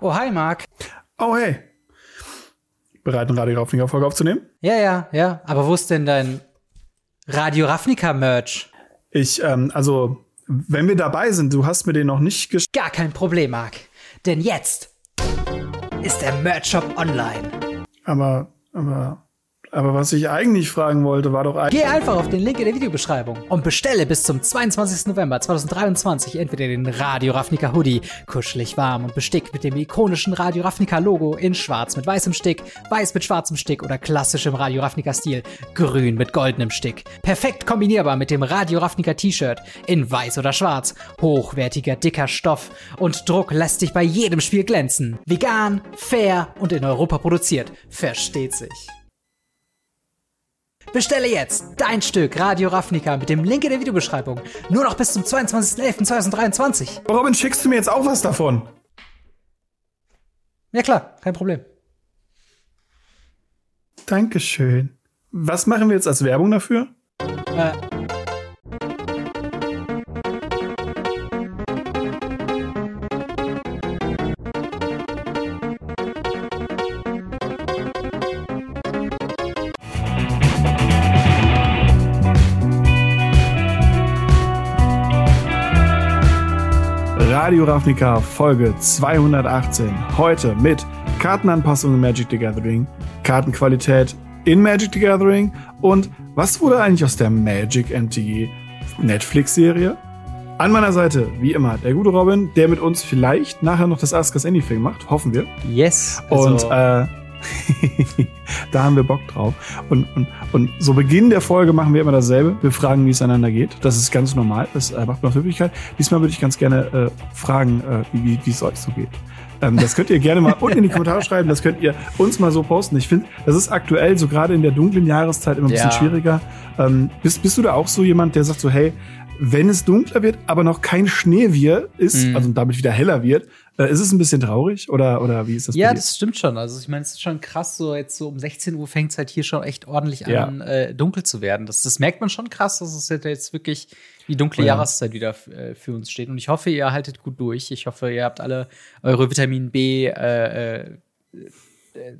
Oh, hi, Marc. Oh, hey. Bereit, eine Radio Ravnica-Folge aufzunehmen? Ja, ja, ja. Aber wo ist denn dein Radio Ravnica-Merch? Ich, ähm, also, wenn wir dabei sind, du hast mir den noch nicht gesch Gar kein Problem, Marc. Denn jetzt ist der Merch-Shop online. Aber, aber, aber was ich eigentlich fragen wollte, war doch eigentlich. Geh einfach auf den Link in der Videobeschreibung und bestelle bis zum 22. November 2023 entweder den Radio Ravnica Hoodie, kuschelig warm und bestickt mit dem ikonischen Radio Ravnica Logo in schwarz mit weißem Stick, weiß mit schwarzem Stick oder klassischem Radio Ravnica Stil, grün mit goldenem Stick. Perfekt kombinierbar mit dem Radio Ravnica T-Shirt in weiß oder schwarz, hochwertiger dicker Stoff und Druck lässt dich bei jedem Spiel glänzen. Vegan, fair und in Europa produziert. Versteht sich. Bestelle jetzt dein Stück Radio Ravnica mit dem Link in der Videobeschreibung. Nur noch bis zum 22.11.2023. Robin, schickst du mir jetzt auch was davon? Ja klar, kein Problem. Dankeschön. Was machen wir jetzt als Werbung dafür? Äh, Radio Ravnica Folge 218. Heute mit Kartenanpassungen in Magic the Gathering, Kartenqualität in Magic the Gathering und was wurde eigentlich aus der Magic MTG Netflix-Serie? An meiner Seite, wie immer, der gute Robin, der mit uns vielleicht nachher noch das Ask Us Anything macht, hoffen wir. yes. Und Also, äh, da haben wir Bock drauf. Und, und, und so Beginn der Folge machen wir immer dasselbe. Wir fragen, wie es einander geht. Das ist ganz normal. Das äh, macht man auf Höflichkeit. Diesmal würde ich ganz gerne äh, fragen, äh, wie, wie es euch so geht. Ähm, das könnt ihr gerne mal unten in die Kommentare schreiben. Das könnt ihr uns mal so posten. Ich finde, das ist aktuell, so gerade in der dunklen Jahreszeit, immer ein bisschen Ja. schwieriger. Ähm, bist, bist du da auch so jemand, der sagt so, hey, wenn es dunkler wird, aber noch kein Schneewihr ist, Mhm. also damit wieder heller wird, äh, ist es ein bisschen traurig oder, oder wie ist das? ja, das stimmt schon. Also ich meine, es ist schon krass, so jetzt so um 16 Uhr fängt es halt hier schon echt ordentlich Ja. an, äh, dunkel zu werden. Das, das merkt man schon krass, dass es jetzt wirklich die dunkle Oh ja. Jahreszeit wieder äh, für uns steht. Und ich hoffe, ihr haltet gut durch. Ich hoffe, ihr habt alle eure Vitamin B äh, äh, äh,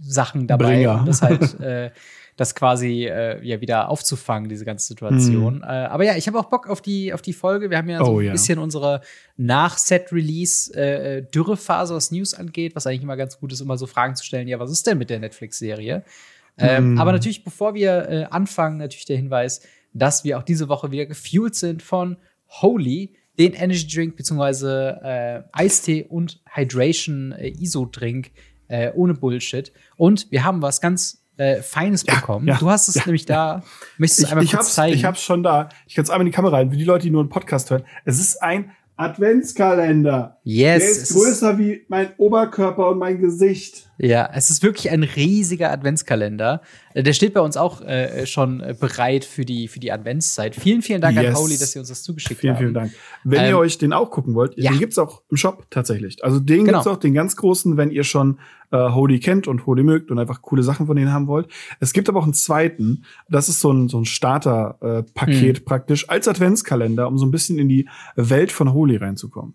Sachen dabei, Bringer. um das halt das quasi äh, ja wieder aufzufangen, diese ganze Situation. Äh, aber ja, ich habe auch Bock auf die auf die Folge. Wir haben ja so Mhm. Oh, ein ja. bisschen unsere Nach-Set-Release äh, Dürrephase, was News angeht, was eigentlich immer ganz gut ist, immer so Fragen zu stellen. Ja, was ist denn mit der Netflix-Serie? Ähm, Mm. Aber natürlich, bevor wir äh, anfangen, natürlich der Hinweis, dass wir auch diese Woche wieder gefuelt sind von Holy, den Energy Drink beziehungsweise äh, Eistee und Hydration äh, ISO-Drink äh, ohne Bullshit. Und wir haben was ganz äh, Feines Ja, bekommen. ja, du hast es ja, nämlich da. Möchtest du es Ich, einmal ich, kurz hab's, zeigen? ich hab's schon da. Ich kann es einmal in die Kamera rein, für die Leute, die nur einen Podcast hören. Es ist ein Adventskalender. yes. Der ist größer wie mein Oberkörper und mein Gesicht. Ja, es ist wirklich ein riesiger Adventskalender. Äh, Der steht bei uns auch äh, schon bereit für die, für die Adventszeit. Vielen, vielen Dank an Yes. Pauli, dass ihr uns das zugeschickt Vielen, haben. vielen Dank. Wenn Ähm, ihr euch den auch gucken wollt, ja. den gibt's auch im Shop tatsächlich. Also den Genau. gibt's auch, den ganz großen, wenn ihr schon äh, Holy kennt und Holy mögt und einfach coole Sachen von denen haben wollt. Es gibt aber auch einen zweiten. Das ist so ein, so ein Starter-Paket äh, Hm. praktisch als Adventskalender, um so ein bisschen in die Welt von Holy reinzukommen.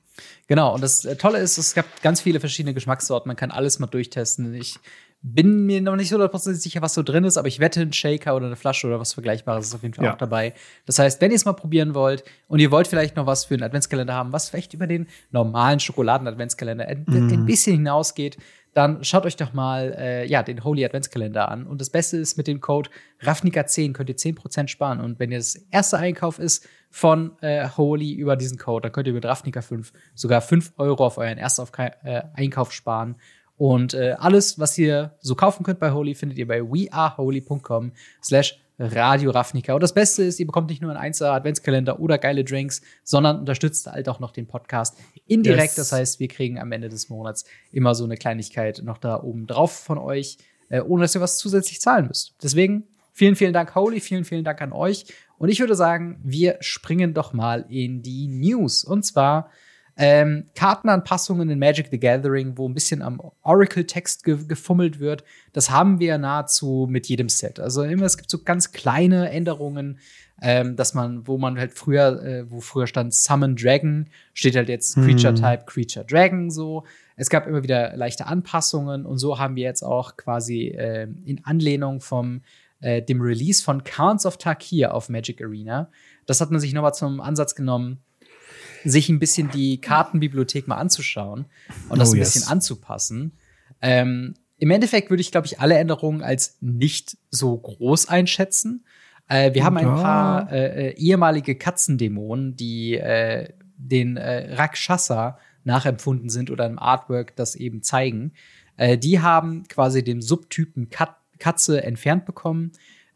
Genau, und das äh, Tolle ist, es gab ganz viele verschiedene Geschmackssorten. Man kann alles mal durchtesten. Ich bin mir noch nicht so hundertprozentig sicher, was so drin ist, aber ich wette, ein Shaker oder eine Flasche oder was Vergleichbares ist auf jeden Fall Ja. auch dabei. Das heißt, wenn ihr es mal probieren wollt und ihr wollt vielleicht noch was für einen Adventskalender haben, was vielleicht über den normalen Schokoladen-Adventskalender ein, ein bisschen hinausgeht, dann schaut euch doch mal äh, ja, den Holy Adventskalender an. Und das Beste ist, mit dem Code RAFNIKA10 könnt ihr 10% sparen. Und wenn ihr das erste Einkauf ist von äh, Holy über diesen Code, dann könnt ihr mit RAFNIKA5 sogar 5 Euro auf euren Ersteinkauf äh, Einkauf sparen. Und äh, alles, was ihr so kaufen könnt bei Holy, findet ihr bei weareholy.com slash Radio Ravnica. Und das Beste ist, ihr bekommt nicht nur einen einzelnen Adventskalender oder geile Drinks, sondern unterstützt halt auch noch den Podcast indirekt. Yes. Das heißt, wir kriegen am Ende des Monats immer so eine Kleinigkeit noch da oben drauf von euch, äh, ohne dass ihr was zusätzlich zahlen müsst. Deswegen vielen, vielen Dank, Holy, vielen, vielen Dank an euch. Und ich würde sagen, wir springen doch mal in die News. Und zwar ähm, Kartenanpassungen in Magic the Gathering, wo ein bisschen am Oracle-Text ge gefummelt wird. Das haben wir nahezu mit jedem Set. Also immer, es gibt so ganz kleine Änderungen, ähm, dass man, wo man halt früher, äh, wo früher stand Summon Dragon, steht halt jetzt Creature Type, Creature Dragon so. Es gab immer wieder leichte Anpassungen und so haben wir jetzt auch quasi äh, in Anlehnung vom äh, dem Release von Counts of Tarkir auf Magic Arena. Das hat man sich nochmal zum Ansatz genommen, sich ein bisschen die Kartenbibliothek mal anzuschauen und das Oh, ein yes. bisschen anzupassen. Ähm, Im Endeffekt würde ich, glaube ich, alle Änderungen als nicht so groß einschätzen. Äh, wir haben ein paar äh, äh, ehemalige Katzendämonen, die äh, den äh, Rakshasa nachempfunden sind oder im Artwork das eben zeigen. Äh, die haben quasi den Subtypen Kat Katze entfernt bekommen.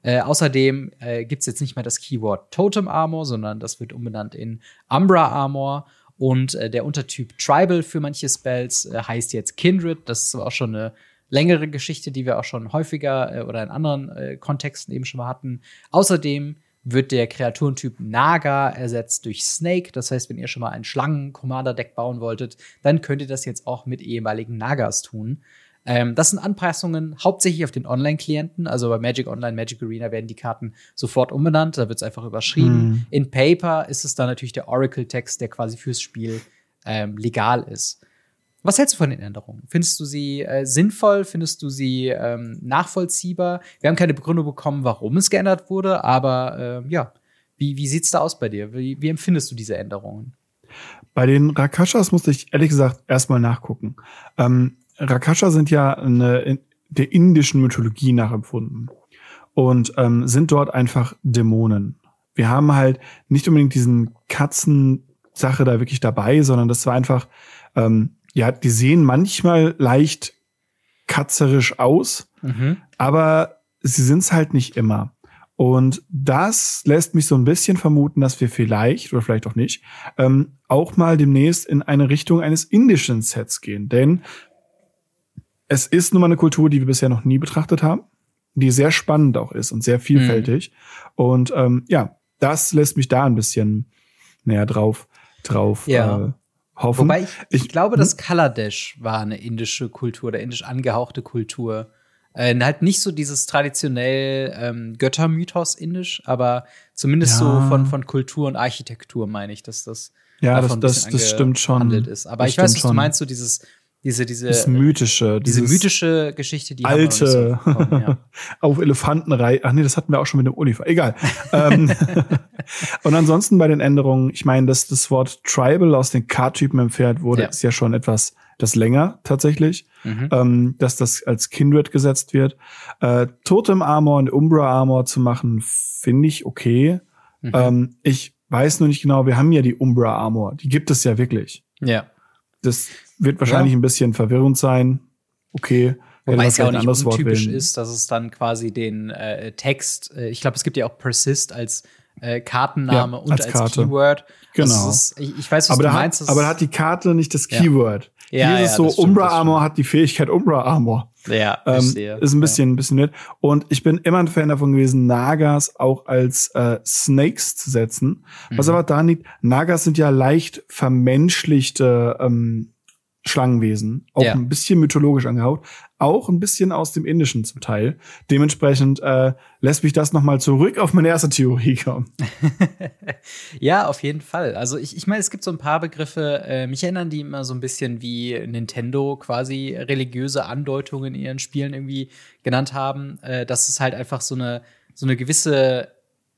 Äh, außerdem äh, gibt es jetzt nicht mehr das Keyword Totem Armor, sondern das wird umbenannt in Umbra Armor. Und äh, der Untertyp Tribal für manche Spells äh, heißt jetzt Kindred. Das ist auch schon eine längere Geschichte, die wir auch schon häufiger äh, oder in anderen Kontexten eben schon mal hatten. Außerdem wird der Kreaturentyp Naga ersetzt durch Snake. Das heißt, wenn ihr schon mal ein Schlangen-Commander-Deck bauen wolltet, dann könnt ihr das jetzt auch mit ehemaligen Nagas tun. Ähm, das sind Anpassungen hauptsächlich auf den Online-Klienten. Also bei Magic Online, Magic Arena werden die Karten sofort umbenannt. Da wird es einfach überschrieben. Mhm. In Paper ist es dann natürlich der Oracle-Text, der quasi fürs Spiel ähm, legal ist. Was hältst du von den Änderungen? Findest du sie äh, sinnvoll? Findest du sie ähm, nachvollziehbar? Wir haben keine Begründung bekommen, warum es geändert wurde, aber ähm, ja, wie, wie sieht's da aus bei dir? Wie, wie empfindest du diese Änderungen? Bei den Rakashas musste ich ehrlich gesagt erstmal nachgucken. Ähm, Rakasha sind ja eine, in, der indischen Mythologie nachempfunden und ähm, sind dort einfach Dämonen. Wir haben halt nicht unbedingt diesen Katzen-Sache da wirklich dabei, sondern das war einfach, ähm, ja, die sehen manchmal leicht katzerisch aus, Mhm. aber sie sind's halt nicht immer. Und das lässt mich so ein bisschen vermuten, dass wir vielleicht, oder vielleicht auch nicht, ähm, auch mal demnächst in eine Richtung eines indischen Sets gehen. Denn es ist nun mal eine Kultur, die wir bisher noch nie betrachtet haben, die sehr spannend auch ist und sehr vielfältig. Und ähm, ja, das lässt mich da ein bisschen näher drauf, drauf Ja. äh, hoffen. Wobei ich, ich, Ich- glaube, das Kaladesh war eine indische Kultur oder indisch angehauchte Kultur. Äh, halt nicht so dieses traditionell ähm, Göttermythos indisch, aber zumindest Ja. so von, von Kultur und Architektur meine ich, dass das ja, das, das, das stimmt schon. ist. Aber Das ich weiß, was du meinst, so dieses, diese, diese, Das mythische, diese mythische Geschichte, die alte so bekommen, ja. auf Elefantenrei. Ach nee, das hatten wir auch schon mit dem Oliver. Egal. ähm, und ansonsten bei den Änderungen, ich meine, dass das Wort Tribal aus den Card-Typen entfernt wurde, Ja. ist ja schon etwas das länger tatsächlich, Mhm. ähm, dass das als Kindred gesetzt wird. Äh, Totem Armor und Umbra Armor zu machen, finde ich okay. Mhm. Ähm, ich weiß nur nicht genau, wir haben ja die Umbra Armor, die gibt es ja wirklich. ja. Das wird wahrscheinlich ein bisschen verwirrend sein. Okay. Wobei es ja auch vielleicht ein nicht untypisch ist, dass es dann quasi den äh, Text, äh, ich glaube, es gibt ja auch Persist als äh, Kartenname Ja, und als als, Karte. Keyword. Genau. Ist, ich, ich weiß, was aber du da, meinst. hat, aber ist- da hat die Karte nicht das Ja. Keyword. Ja, Hier ist ja, es so, stimmt, Umbra Armor hat die Fähigkeit Umbra Armor. ja, Ähm, verstehe. ist ein bisschen, ein bisschen nett. Und ich bin immer ein Fan davon gewesen, Nagas auch als äh, Snakes zu setzen. Was Mhm. aber da liegt, Nagas sind ja leicht vermenschlichte ähm, Schlangenwesen. Auch Ja. ein bisschen mythologisch angehaucht. Auch ein bisschen aus dem Indischen zum Teil. Dementsprechend äh, lässt mich das nochmal zurück auf meine erste Theorie kommen. Ja, auf jeden Fall. Also ich, ich meine, es gibt so ein paar Begriffe, äh, mich erinnern die immer so ein bisschen wie Nintendo quasi religiöse Andeutungen in ihren Spielen irgendwie genannt haben, äh, dass es halt einfach so eine, so eine gewisse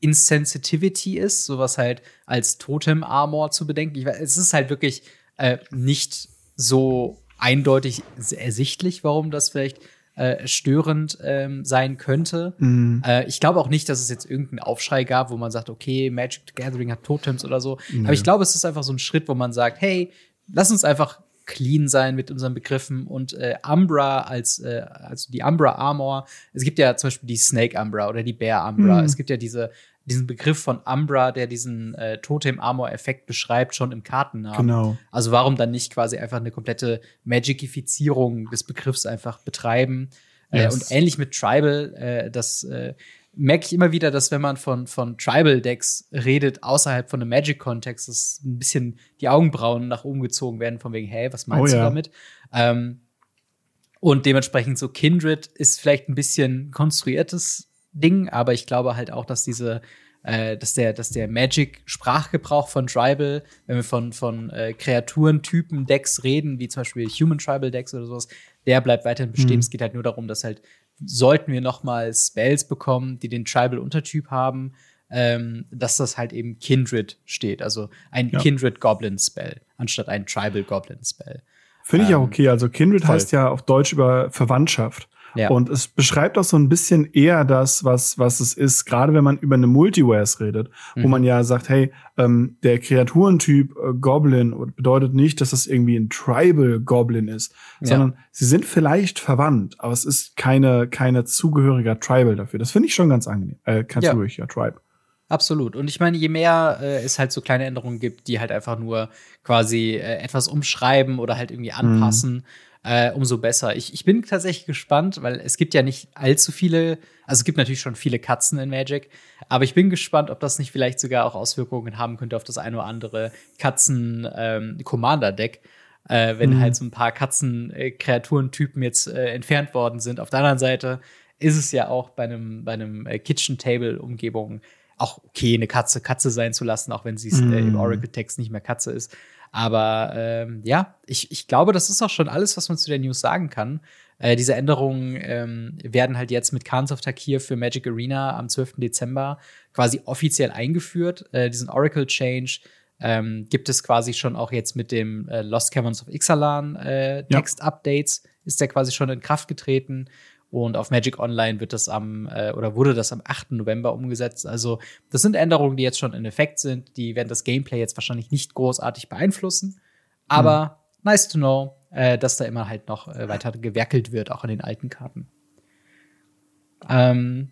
Insensitivity ist, sowas halt als Totem-Armor zu bedenken. Ich weiß, es ist halt wirklich äh, nicht so eindeutig ersichtlich, warum das vielleicht äh, störend ähm, sein könnte. Mhm. Äh, ich glaube auch nicht, dass es jetzt irgendeinen Aufschrei gab, wo man sagt, okay, Magic the Gathering hat Totems oder so. Aber ich glaube, es ist einfach so ein Schritt, wo man sagt, hey, lass uns einfach clean sein mit unseren Begriffen und äh, Umbra als äh, also die Umbra Armor. Es gibt ja zum Beispiel die Snake Umbra oder die Bear Umbra. Mhm. Es gibt ja diese diesen Begriff von Umbra, der diesen äh, Totem Armor Effekt beschreibt, schon im Kartennamen. Genau. Also warum dann nicht quasi einfach eine komplette Magicifizierung des Begriffs einfach betreiben? Äh, Yes. und ähnlich mit Tribal, äh, das äh, merke ich immer wieder, dass wenn man von, von Tribal-Decks redet, außerhalb von einem Magic-Kontext, dass ein bisschen die Augenbrauen nach oben gezogen werden, von wegen, hey, was meinst Oh du ja. damit? Ähm, und dementsprechend so Kindred ist vielleicht ein bisschen konstruiertes Ding, aber ich glaube halt auch, dass diese äh, dass der, dass der Magic-Sprachgebrauch von Tribal, wenn wir von, von äh, Kreaturentypen-Decks reden, wie zum Beispiel Human Tribal Decks oder sowas, der bleibt weiterhin bestehen. Mhm. Es geht halt nur darum, dass halt, sollten wir noch mal Spells bekommen, die den Tribal-Untertyp haben, ähm, dass das halt eben Kindred steht, also ein ja. Kindred Goblin Spell anstatt ein Tribal Goblin Spell. Finde ich ähm, auch okay. Also Kindred voll. heißt ja auf Deutsch über Verwandtschaft. Ja. Und es beschreibt auch so ein bisschen eher das, was, was es ist, gerade wenn man über eine Multiverse redet, mhm. wo man ja sagt, hey, ähm, der Kreaturentyp äh, Goblin bedeutet nicht, dass das irgendwie ein Tribal Goblin ist, ja. sondern sie sind vielleicht verwandt, aber es ist keine, keine zugehöriger Tribal dafür. Das finde ich schon ganz angenehm. Äh, kein ja. zugehöriger Tribe. Absolut. Und ich meine, je mehr äh, es halt so kleine Änderungen gibt, die halt einfach nur quasi äh, etwas umschreiben oder halt irgendwie anpassen, mhm. Äh, umso besser. Ich, ich bin tatsächlich gespannt, weil es gibt ja nicht allzu viele, also es gibt natürlich schon viele Katzen in Magic, aber ich bin gespannt, ob das nicht vielleicht sogar auch Auswirkungen haben könnte auf das eine oder andere Katzen-Commander-Deck. Ähm, äh, wenn mhm. halt so ein paar Katzen-Kreaturentypen jetzt äh, entfernt worden sind. Auf der anderen Seite ist es ja auch bei einem, bei einem äh, Kitchen-Table-Umgebung auch okay, eine Katze Katze sein zu lassen, auch wenn sie mm. äh, im mhm. Oracle-Text nicht mehr Katze ist. Aber ähm, ja, ich, ich glaube, das ist auch schon alles, was man zu der News sagen kann. Äh, diese Änderungen ähm, werden halt jetzt mit Khans of Takir für Magic Arena am 12. Dezember quasi offiziell eingeführt. Äh, diesen Oracle Change ähm, gibt es quasi schon auch jetzt mit dem äh, Lost Caverns of Ixalan äh, Text-Updates, ja. ist der quasi schon in Kraft getreten. Und auf Magic Online wird das am äh, oder wurde das am 8. November umgesetzt. Also das sind Änderungen, die jetzt schon in Effekt sind. Die werden das Gameplay jetzt wahrscheinlich nicht großartig beeinflussen. Aber mhm. nice to know, äh, dass da immer halt noch äh, weiter gewerkelt wird, auch an den alten Karten. Ähm,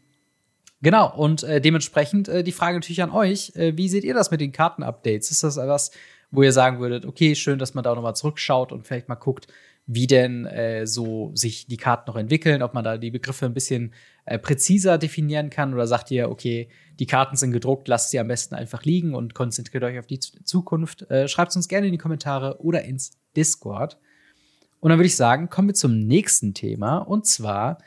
genau, und äh, dementsprechend äh, die Frage natürlich an euch. Äh, wie seht ihr das mit den Karten-Updates? Ist das etwas, wo ihr sagen würdet, okay, schön, dass man da nochmal zurückschaut und vielleicht mal guckt, wie denn äh, so sich die Karten noch entwickeln, ob man da die Begriffe ein bisschen äh, präziser definieren kann oder sagt ihr, okay, die Karten sind gedruckt, lasst sie am besten einfach liegen und konzentriert euch auf die Zukunft. Äh, Schreibt uns gerne in die Kommentare oder ins Discord. Und dann würde ich sagen, kommen wir zum nächsten Thema. Und zwar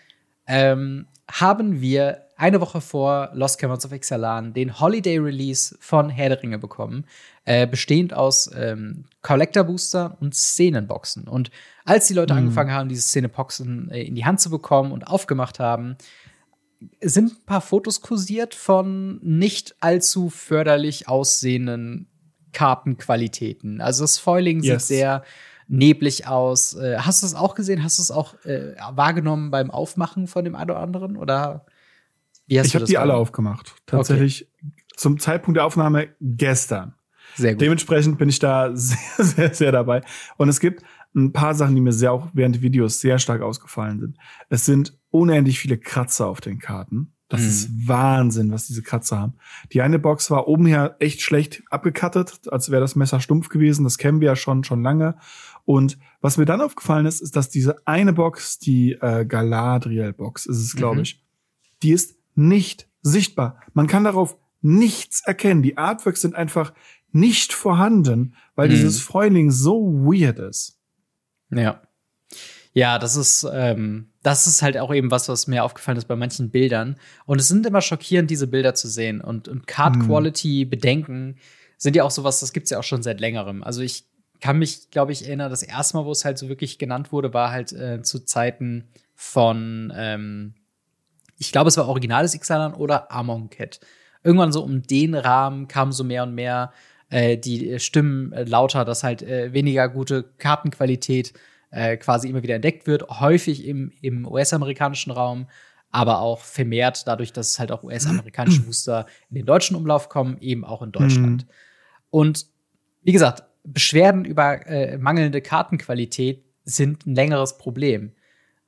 ähm, haben wir eine Woche vor Lost Caverns of Ixalan den Holiday Release von Herr der Ringe bekommen, äh, bestehend aus ähm, Collector Booster und Szenenboxen. Und als die Leute mhm. angefangen haben, diese Szeneboxen äh, in die Hand zu bekommen und aufgemacht haben, sind ein paar Fotos kursiert von nicht allzu förderlich aussehenden Kartenqualitäten. Also das Foiling yes. sieht sehr neblig aus. Äh, hast du es auch gesehen? Hast du es auch äh, wahrgenommen beim Aufmachen von dem einen oder anderen? Oder ich habe die alle aufgemacht. Tatsächlich okay. zum Zeitpunkt der Aufnahme gestern. Sehr gut. Dementsprechend bin ich da sehr, sehr, sehr dabei. Und es gibt ein paar Sachen, die mir sehr auch während Videos sehr stark ausgefallen sind. Es sind unendlich viele Kratzer auf den Karten. Das mhm. ist Wahnsinn, was diese Kratzer haben. Die eine Box war oben her echt schlecht abgekattet, als wäre das Messer stumpf gewesen. Das kennen wir ja schon, schon lange. Und was mir dann aufgefallen ist, ist, dass diese eine Box, die äh, Galadriel-Box ist es, glaube mhm. ich, die ist nicht sichtbar. Man kann darauf nichts erkennen. Die Artworks sind einfach nicht vorhanden, weil mhm. dieses Foiling so weird ist. Ja. Ja, das ist, ähm, das ist halt auch eben was, was mir aufgefallen ist bei manchen Bildern. Und es sind immer schockierend, diese Bilder zu sehen. Und, und Card-Quality-Bedenken mhm. sind ja auch sowas, das gibt's ja auch schon seit längerem. Also ich kann mich, glaube ich, erinnern, das erste Mal, wo es halt so wirklich genannt wurde, war halt äh, zu Zeiten von ähm, ich glaube, es war originales Ixalan oder Amon Cat. Irgendwann so um den Rahmen kamen so mehr und mehr äh, die Stimmen äh, lauter, dass halt äh, weniger gute Kartenqualität äh, quasi immer wieder entdeckt wird, häufig im, im US-amerikanischen Raum, aber auch vermehrt dadurch, dass halt auch US-amerikanische Booster in den deutschen Umlauf kommen, eben auch in Deutschland. Mhm. Und wie gesagt, Beschwerden über äh, mangelnde Kartenqualität sind ein längeres Problem.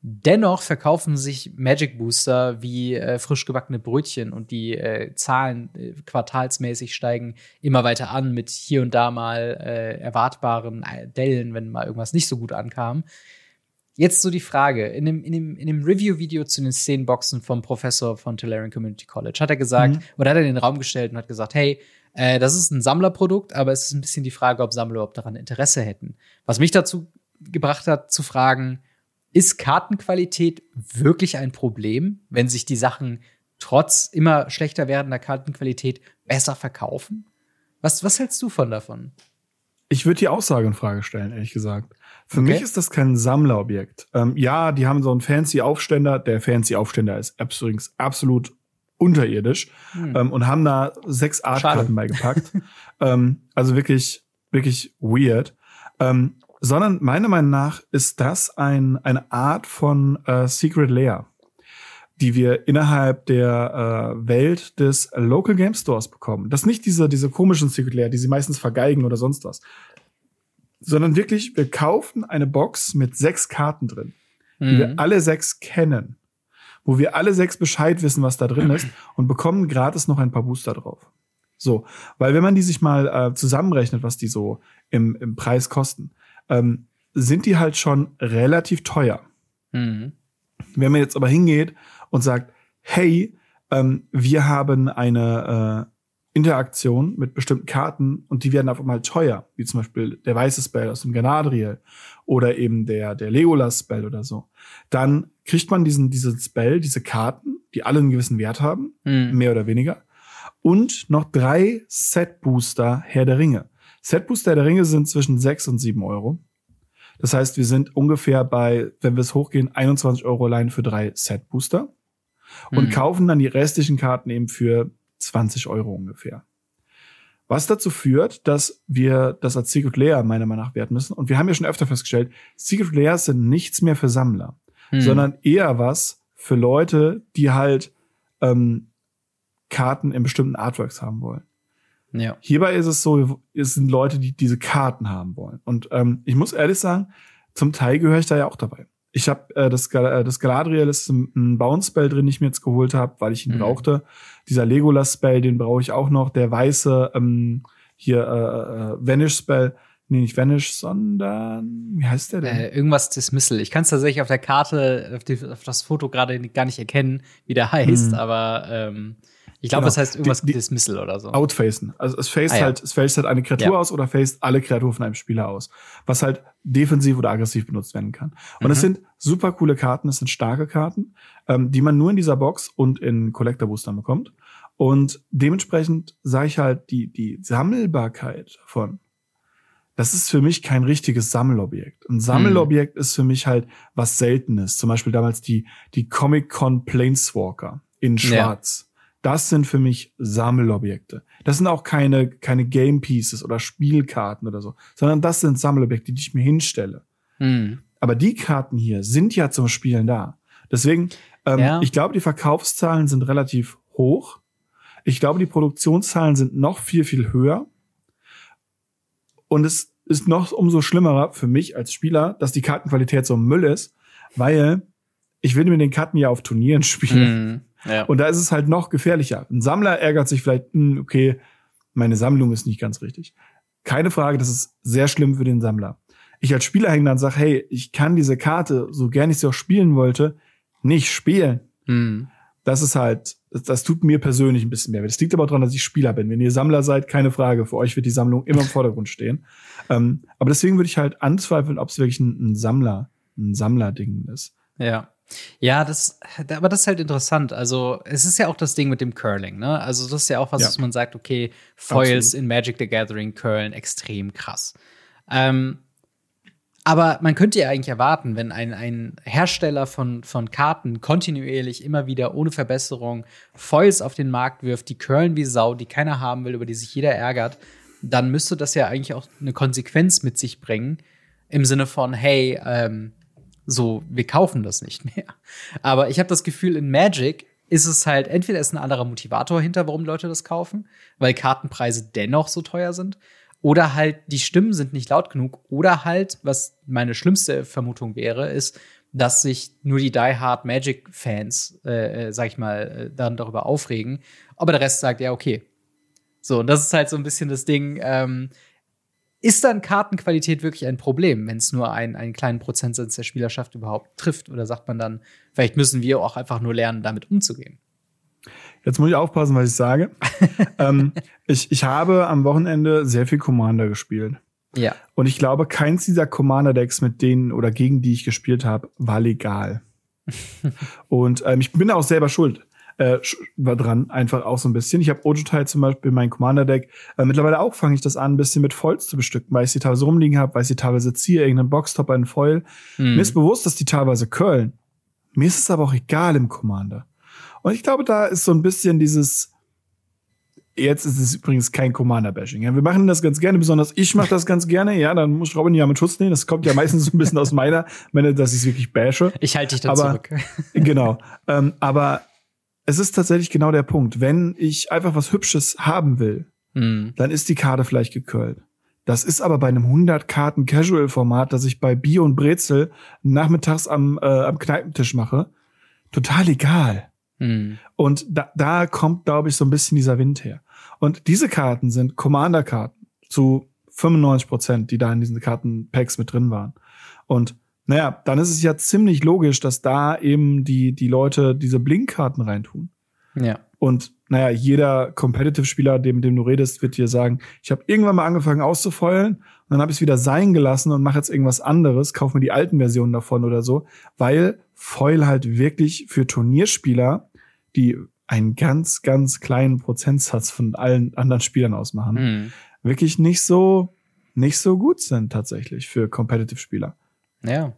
Dennoch verkaufen sich Magic Booster wie äh, frisch gebackene Brötchen und die äh, Zahlen äh, quartalsmäßig steigen immer weiter an mit hier und da mal äh, erwartbaren äh, Dellen, wenn mal irgendwas nicht so gut ankam. Jetzt so die Frage, in dem, in dem, in dem Review-Video zu den Szenenboxen vom Professor von Tolarian Community College hat er gesagt, mhm. oder hat er in den Raum gestellt und hat gesagt, hey, äh, das ist ein Sammlerprodukt, aber es ist ein bisschen die Frage, ob Sammler überhaupt daran Interesse hätten. Was mich dazu gebracht hat, zu fragen, ist Kartenqualität wirklich ein Problem, wenn sich die Sachen trotz immer schlechter werdender Kartenqualität besser verkaufen? Was, was hältst du von davon? Ich würde die Aussage in Frage stellen, ehrlich gesagt. Für okay. mich ist das kein Sammlerobjekt. Ähm, ja, die haben so einen fancy Aufständer. Der fancy Aufständer ist übrigens absolut unterirdisch hm. ähm, und haben da sechs Artkarten beigepackt. ähm, also wirklich, wirklich weird. Ähm, sondern meiner Meinung nach ist das ein, eine Art von äh, Secret Layer, die wir innerhalb der äh, Welt des Local Game Stores bekommen. Das nicht diese, diese komischen Secret Layer, die sie meistens vergeigen oder sonst was, sondern wirklich, wir kaufen eine Box mit sechs Karten drin, mhm. die wir mhm. alle sechs kennen, wo wir alle sechs Bescheid wissen, was da drin ist und bekommen gratis noch ein paar Booster drauf. So, weil wenn man die sich mal äh, zusammenrechnet, was die so im, im Preis kosten, ähm, sind die halt schon relativ teuer. Mhm. Wenn man jetzt aber hingeht und sagt, hey, ähm, wir haben eine äh, Interaktion mit bestimmten Karten und die werden auf einmal teuer, wie zum Beispiel der weiße Spell aus dem Ganadriel oder eben der, der Legolas Spell oder so, dann kriegt man diesen, diesen Spell, diese Karten, die alle einen gewissen Wert haben, mhm. mehr oder weniger, und noch drei Set Booster Herr der Ringe. Set Booster der Ringe sind zwischen sechs und sieben Euro. Das heißt, wir sind ungefähr bei, wenn wir es hochgehen, 21 Euro allein für drei Set Booster und mhm. kaufen dann die restlichen Karten eben für 20 Euro ungefähr. Was dazu führt, dass wir das als Secret Layer meiner Meinung nach werten müssen. Und wir haben ja schon öfter festgestellt, Secret Layers sind nichts mehr für Sammler, mhm. sondern eher was für Leute, die halt ähm, Karten in bestimmten Artworks haben wollen. Ja. Hierbei ist es so, es sind Leute, die diese Karten haben wollen. Und ähm, ich muss ehrlich sagen, zum Teil gehöre ich da ja auch dabei. Ich habe äh, das, äh, das Galadriel ist ein Bounce-Spell drin, den ich mir jetzt geholt habe, weil ich ihn mhm. brauchte. Dieser Legolas-Spell, den brauche ich auch noch. Der weiße ähm, hier äh, äh, Vanish-Spell, nee, nicht Vanish, sondern wie heißt der denn? Äh, irgendwas Dismissal. Ich kann es tatsächlich auf der Karte, auf, die, auf das Foto gerade gar nicht erkennen, wie der heißt, mhm. aber ähm, ich glaube, genau. das heißt irgendwas die, die Dismissal oder so. Outfacen. Also es faced ah, ja. halt, es faced halt eine Kreatur ja. aus oder faced alle Kreaturen von einem Spieler aus. Was halt defensiv oder aggressiv benutzt werden kann. Und mhm. es sind super coole Karten, es sind starke Karten, ähm, die man nur in dieser Box und in Collector Boostern bekommt. Und dementsprechend sage ich halt, die, die Sammelbarkeit von das ist für mich kein richtiges Sammelobjekt. Ein Sammelobjekt mhm. ist für mich halt was Seltenes. Zum Beispiel damals die, die Comic-Con Planeswalker in Schwarz. Das sind für mich Sammelobjekte. Das sind auch keine, keine Game Pieces oder Spielkarten oder so, sondern das sind Sammelobjekte, die ich mir hinstelle. Mhm. Aber die Karten hier sind ja zum Spielen da. Deswegen, ähm, ja. ich glaube, die Verkaufszahlen sind relativ hoch. Ich glaube, die Produktionszahlen sind noch viel, viel höher. Und es ist noch umso schlimmerer für mich als Spieler, dass die Kartenqualität so Müll ist, weil ich will mit den Karten ja auf Turnieren spielen. Mhm. Ja. Und da ist es halt noch gefährlicher. Ein Sammler ärgert sich vielleicht, hm, okay, meine Sammlung ist nicht ganz richtig. Keine Frage, das ist sehr schlimm für den Sammler. Ich als Spieler hänge dann und sage, hey, ich kann diese Karte, so gerne ich sie auch spielen wollte, nicht spielen. Mhm. Das ist halt, das, das, tut mir persönlich ein bisschen mehr. Das liegt aber daran, dass ich Spieler bin. Wenn ihr Sammler seid, keine Frage. Für euch wird die Sammlung immer im Vordergrund stehen. Ähm, aber deswegen würde ich halt anzweifeln, ob es wirklich ein, ein Sammler, ein Sammlerding ist. Ja. Ja, das, aber das ist halt interessant. Also, es ist ja auch das Ding mit dem Curling, ne? Also, das ist ja auch was, ja. was man sagt, okay, Foils Absolut. in Magic the Gathering curlen extrem krass. Ähm, aber man könnte ja eigentlich erwarten, wenn ein, ein Hersteller von, von Karten kontinuierlich immer wieder ohne Verbesserung Foils auf den Markt wirft, die curlen wie Sau, die keiner haben will, über die sich jeder ärgert, dann müsste das ja eigentlich auch eine Konsequenz mit sich bringen. Im Sinne von, hey, ähm, so, wir kaufen das nicht mehr. Aber ich habe das Gefühl, in Magic ist es halt, entweder ist ein anderer Motivator hinter, warum Leute das kaufen, weil Kartenpreise dennoch so teuer sind, oder halt die Stimmen sind nicht laut genug, oder halt, was meine schlimmste Vermutung wäre, ist, dass sich nur die Die Hard Magic Fans, äh, äh, sag ich mal, äh, dann darüber aufregen, aber der Rest sagt, ja, okay. So, und das ist halt so ein bisschen das Ding, ähm, ist dann Kartenqualität wirklich ein Problem, wenn es nur einen, einen kleinen Prozentsatz der Spielerschaft überhaupt trifft? Oder sagt man dann, vielleicht müssen wir auch einfach nur lernen, damit umzugehen? Jetzt muss ich aufpassen, was ich sage. ähm, ich, ich habe am Wochenende sehr viel Commander gespielt. Ja. Und ich glaube, keins dieser Commander-Decks mit denen oder gegen die ich gespielt habe, war legal. und ähm, ich bin auch selber schuld. Äh, war dran, einfach auch so ein bisschen. Ich habe Ojotai zum Beispiel, mein Commander-Deck. Äh, mittlerweile auch fange ich das an, ein bisschen mit Foils zu bestücken, weil ich sie teilweise rumliegen habe, weil ich sie teilweise ziehe, irgendeinen Boxtop, einen Foil. Mhm. Mir ist bewusst, dass die teilweise curlen. Mir ist es aber auch egal im Commander. Und ich glaube, da ist so ein bisschen dieses, Jetzt ist es übrigens kein Commander-Bashing. Ja, wir machen das ganz gerne, besonders ich mache das ganz gerne. Ja, dann muss Robin ja mit Schutz nehmen. Das kommt ja meistens so ein bisschen aus meiner, meine, dass ich es wirklich bashe. Ich halte dich dann aber, zurück. genau. Ähm, aber es ist tatsächlich genau der Punkt. Wenn ich einfach was Hübsches haben will, mhm. dann ist die Karte vielleicht gekürlt. Das ist aber bei einem 100 Karten Casual Format, das ich bei Bier und Brezel nachmittags am, äh, am Kneipentisch mache, total egal. Mhm. Und da, da kommt, glaube ich, so ein bisschen dieser Wind her. Und diese Karten sind Commander-Karten zu 95 Prozent, die da in diesen Kartenpacks mit drin waren. Und naja, dann ist es ja ziemlich logisch, dass da eben die, die Leute diese Blinkkarten reintun. Ja. Und naja, jeder Competitive-Spieler, dem, dem du redest, wird dir sagen, ich habe irgendwann mal angefangen auszufeulen und dann habe ich es wieder sein gelassen und mache jetzt irgendwas anderes, kauf mir die alten Versionen davon oder so, weil Foil halt wirklich für Turnierspieler die einen ganz, ganz kleinen Prozentsatz von allen anderen Spielern ausmachen, mhm. wirklich nicht so, nicht so gut sind tatsächlich für Competitive-Spieler. Ja.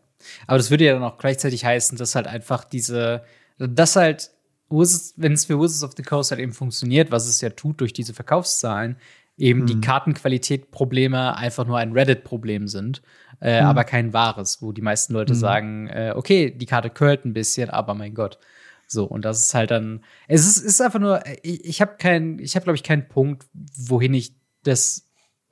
Aber das würde ja dann auch gleichzeitig heißen, dass halt einfach diese, dass halt, wenn es für Wizards of the Coast halt eben funktioniert, was es ja tut durch diese Verkaufszahlen, eben mhm. die Kartenqualität-Probleme einfach nur ein Reddit-Problem sind, äh, mhm. aber kein wahres, wo die meisten Leute mhm. sagen, äh, okay, die Karte curlt ein bisschen, aber mein Gott. So, und das ist halt dann, es ist, ist einfach nur, ich, ich habe keinen, ich habe, glaube ich, keinen Punkt, wohin ich das,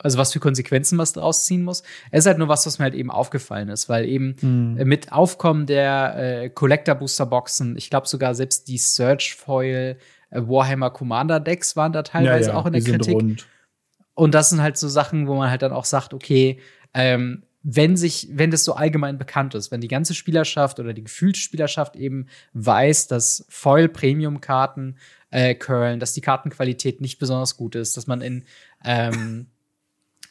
also was für Konsequenzen was daraus ziehen muss. Es ist halt nur was, was mir halt eben aufgefallen ist, weil eben mhm. mit Aufkommen der äh, Collector Booster Boxen, ich glaube sogar selbst die Search Foil äh, Warhammer Commander Decks waren da teilweise ja, ja, auch in der Kritik. Und das sind halt so Sachen, wo man halt dann auch sagt, okay, ähm, wenn sich, wenn das so allgemein bekannt ist, wenn die ganze Spielerschaft oder die Gefühlsspielerschaft eben weiß, dass Foil-Premium-Karten äh, curlen, dass die Kartenqualität nicht besonders gut ist, dass man in ähm,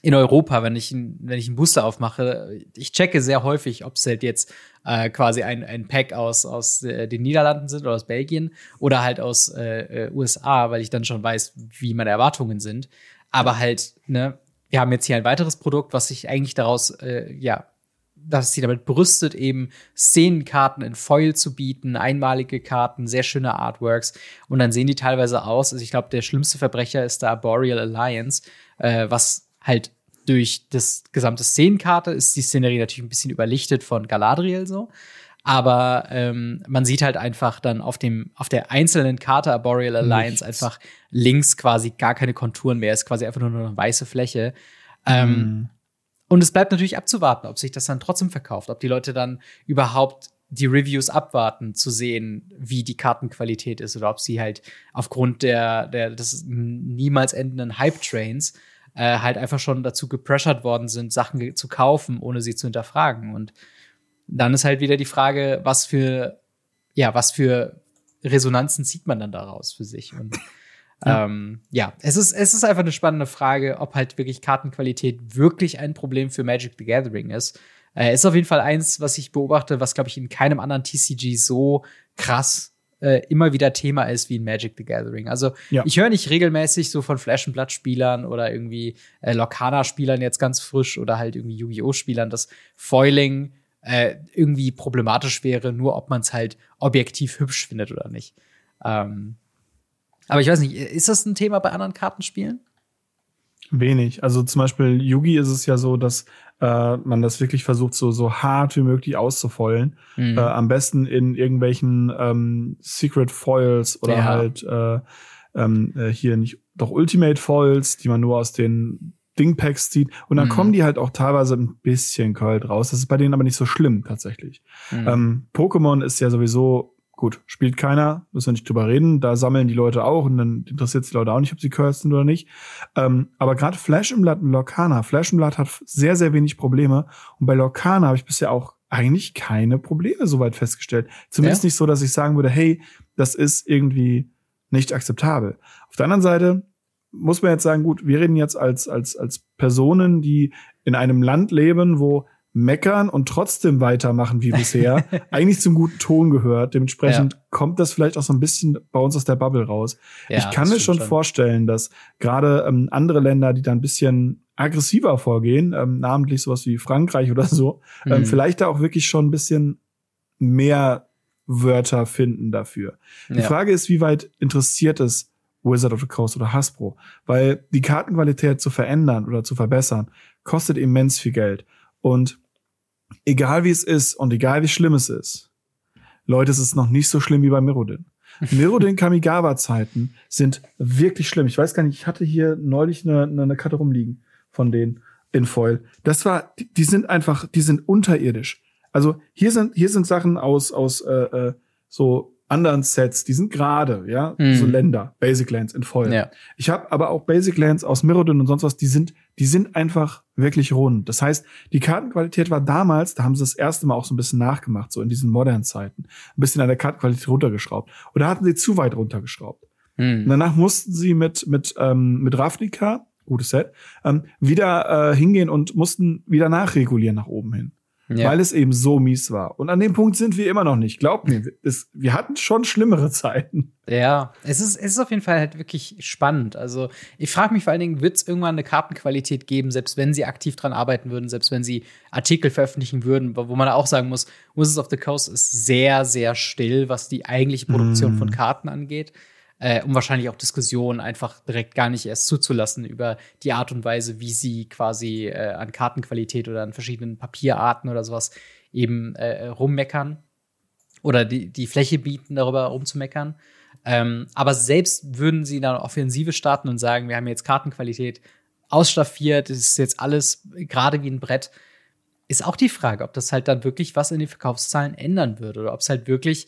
in Europa, wenn ich, wenn ich einen Booster aufmache, ich checke sehr häufig, ob es halt jetzt äh, quasi ein, ein Pack aus, aus äh, den Niederlanden sind oder aus Belgien oder halt aus äh, äh USA, weil ich dann schon weiß, wie meine Erwartungen sind. Aber halt, ne, wir haben jetzt hier ein weiteres Produkt, was sich eigentlich daraus, äh, ja, dass sie damit brüstet, eben Szenenkarten in Foil zu bieten, einmalige Karten, sehr schöne Artworks. Und dann sehen die teilweise aus. Also ich glaube, der schlimmste Verbrecher ist der Arboreal Alliance, äh, was halt durch das gesamte Szenenkarte ist die Szenerie natürlich ein bisschen überlichtet von Galadriel so. Aber ähm, man sieht halt einfach dann auf dem auf der einzelnen Karte Arboreal Alliance Nichts. einfach links quasi gar keine Konturen mehr, ist quasi einfach nur eine weiße Fläche. Ähm, mhm. Und es bleibt natürlich abzuwarten, ob sich das dann trotzdem verkauft, ob die Leute dann überhaupt die Reviews abwarten, zu sehen, wie die Kartenqualität ist oder ob sie halt aufgrund der, der des niemals endenden Hype-Trains äh, halt einfach schon dazu gepressured worden sind, Sachen zu kaufen, ohne sie zu hinterfragen. Und dann ist halt wieder die Frage, was für, ja, was für Resonanzen zieht man dann daraus für sich? Und ja. Ähm, ja, es ist, es ist einfach eine spannende Frage, ob halt wirklich Kartenqualität wirklich ein Problem für Magic the Gathering ist. Äh, ist auf jeden Fall eins, was ich beobachte, was, glaube ich, in keinem anderen TCG so krass äh, immer wieder Thema ist wie in Magic the Gathering. Also ja. ich höre nicht regelmäßig so von Flash and Blood Spielern oder irgendwie äh, Locana Spielern jetzt ganz frisch oder halt irgendwie Yu-Gi-Oh Spielern, dass Foiling äh, irgendwie problematisch wäre, nur ob man es halt objektiv hübsch findet oder nicht. Ähm, aber ich weiß nicht, ist das ein Thema bei anderen Kartenspielen? Wenig. Also zum Beispiel Yugi ist es ja so, dass äh, man das wirklich versucht, so, so hart wie möglich auszufeulen. Mhm. Äh, am besten in irgendwelchen ähm, Secret Foils oder ja. halt äh, ähm, äh, hier nicht doch Ultimate Foils, die man nur aus den Dingpacks zieht. Und dann mhm. kommen die halt auch teilweise ein bisschen kalt raus. Das ist bei denen aber nicht so schlimm tatsächlich. Mhm. Ähm, Pokémon ist ja sowieso gut, spielt keiner, müssen wir nicht drüber reden. Da sammeln die Leute auch und dann interessiert es die Leute auch nicht, ob sie cursed sind oder nicht. Ähm, aber gerade Flash im Blatt und Lorcana, Flash im Blatt hat sehr, sehr wenig Probleme. Und bei Lorcana habe ich bisher auch eigentlich keine Probleme soweit festgestellt. Zumindest ja. nicht so, dass ich sagen würde, hey, das ist irgendwie nicht akzeptabel. Auf der anderen Seite muss man jetzt sagen, gut, wir reden jetzt als, als, als Personen, die in einem Land leben, wo meckern und trotzdem weitermachen wie bisher, eigentlich zum guten Ton gehört. Dementsprechend ja. kommt das vielleicht auch so ein bisschen bei uns aus der Bubble raus. Ja, ich kann mir schon, schon vorstellen, dass gerade ähm, andere Länder, die da ein bisschen aggressiver vorgehen, ähm, namentlich sowas wie Frankreich oder so, ähm, mhm. ähm, vielleicht da auch wirklich schon ein bisschen mehr Wörter finden dafür. Die ja. Frage ist, wie weit interessiert es Wizard of the Coast oder Hasbro? Weil die Kartenqualität zu verändern oder zu verbessern, kostet immens viel Geld. Und egal wie es ist und egal wie schlimm es ist, Leute, es ist noch nicht so schlimm wie bei Mirrodin. Mirrodin Kamigawa-Zeiten sind wirklich schlimm. Ich weiß gar nicht, ich hatte hier neulich eine, eine Karte rumliegen von denen in Foil. Das war, die, die sind einfach, die sind unterirdisch. Also hier sind, hier sind Sachen aus, aus äh, äh, so anderen Sets, die sind gerade, ja, mhm. so Länder, Basic Lands in Foil. Ja. Ich habe aber auch Basic Lands aus Mirrodin und sonst was, die sind, die sind einfach wirklich rund. Das heißt, die Kartenqualität war damals, da haben sie das erste Mal auch so ein bisschen nachgemacht, so in diesen modernen Zeiten, ein bisschen an der Kartenqualität runtergeschraubt. Oder hatten sie zu weit runtergeschraubt. Mhm. Und danach mussten sie mit mit ähm, mit Ravnica, gutes Set, ähm, wieder äh, hingehen und mussten wieder nachregulieren nach oben hin ja. weil es eben so mies war. Und an dem Punkt sind wir immer noch nicht. Glaubt mir, es, wir hatten schon schlimmere Zeiten. Ja, es ist, es ist auf jeden Fall halt wirklich spannend. Also ich frage mich vor allen Dingen, wird es irgendwann eine Kartenqualität geben, selbst wenn sie aktiv dran arbeiten würden, selbst wenn sie Artikel veröffentlichen würden, wo man auch sagen muss, Wizards of the Coast ist sehr, sehr still, was die eigentliche Produktion mm. von Karten angeht äh, um wahrscheinlich auch Diskussionen einfach direkt gar nicht erst zuzulassen über die Art und Weise, wie sie quasi äh, an Kartenqualität oder an verschiedenen Papierarten oder sowas eben äh, rummeckern oder die, die Fläche bieten, darüber rumzumeckern. Ähm, aber selbst würden sie dann Offensive starten und sagen, wir haben jetzt Kartenqualität ausstaffiert, es ist jetzt alles gerade wie ein Brett, ist auch die Frage, ob das halt dann wirklich was in den Verkaufszahlen ändern würde oder ob es halt wirklich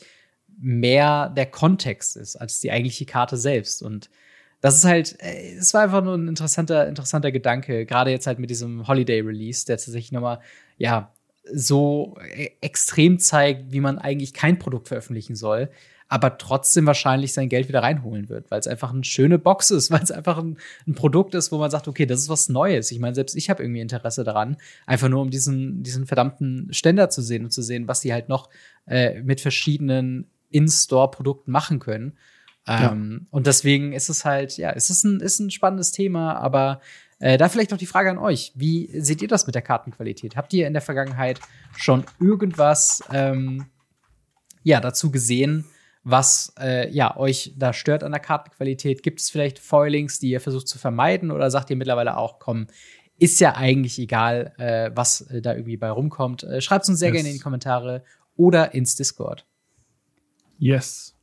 mehr der Kontext ist als die eigentliche Karte selbst. Und das ist halt, äh, es war einfach nur ein interessanter, interessanter Gedanke, gerade jetzt halt mit diesem Holiday-Release, der tatsächlich nochmal, ja, so e-, extrem zeigt, wie man eigentlich kein Produkt veröffentlichen soll, aber trotzdem wahrscheinlich sein Geld wieder reinholen wird, weil es einfach eine schöne Box ist, weil es einfach ein, ein, Produkt ist, wo man sagt, okay, das ist was Neues. Ich meine, selbst ich habe irgendwie Interesse daran, einfach nur um diesen, diesen verdammten Ständer zu sehen und zu sehen, was die halt noch äh, mit verschiedenen in-Store-Produkten machen können. Ähm, ja. Und deswegen ist es halt, ja, es ist ein, ist ein spannendes Thema, aber äh, da vielleicht noch die Frage an euch. Wie seht ihr das mit der Kartenqualität? Habt ihr in der Vergangenheit schon irgendwas ähm, ja, dazu gesehen, was äh, ja, euch da stört an der Kartenqualität? Gibt es vielleicht Foilings, die ihr versucht zu vermeiden? Oder sagt ihr mittlerweile auch, komm, ist ja eigentlich egal, äh, was äh, da irgendwie bei rumkommt? Äh, Schreibt es uns sehr yes. gerne in die Kommentare oder ins Discord. Yes.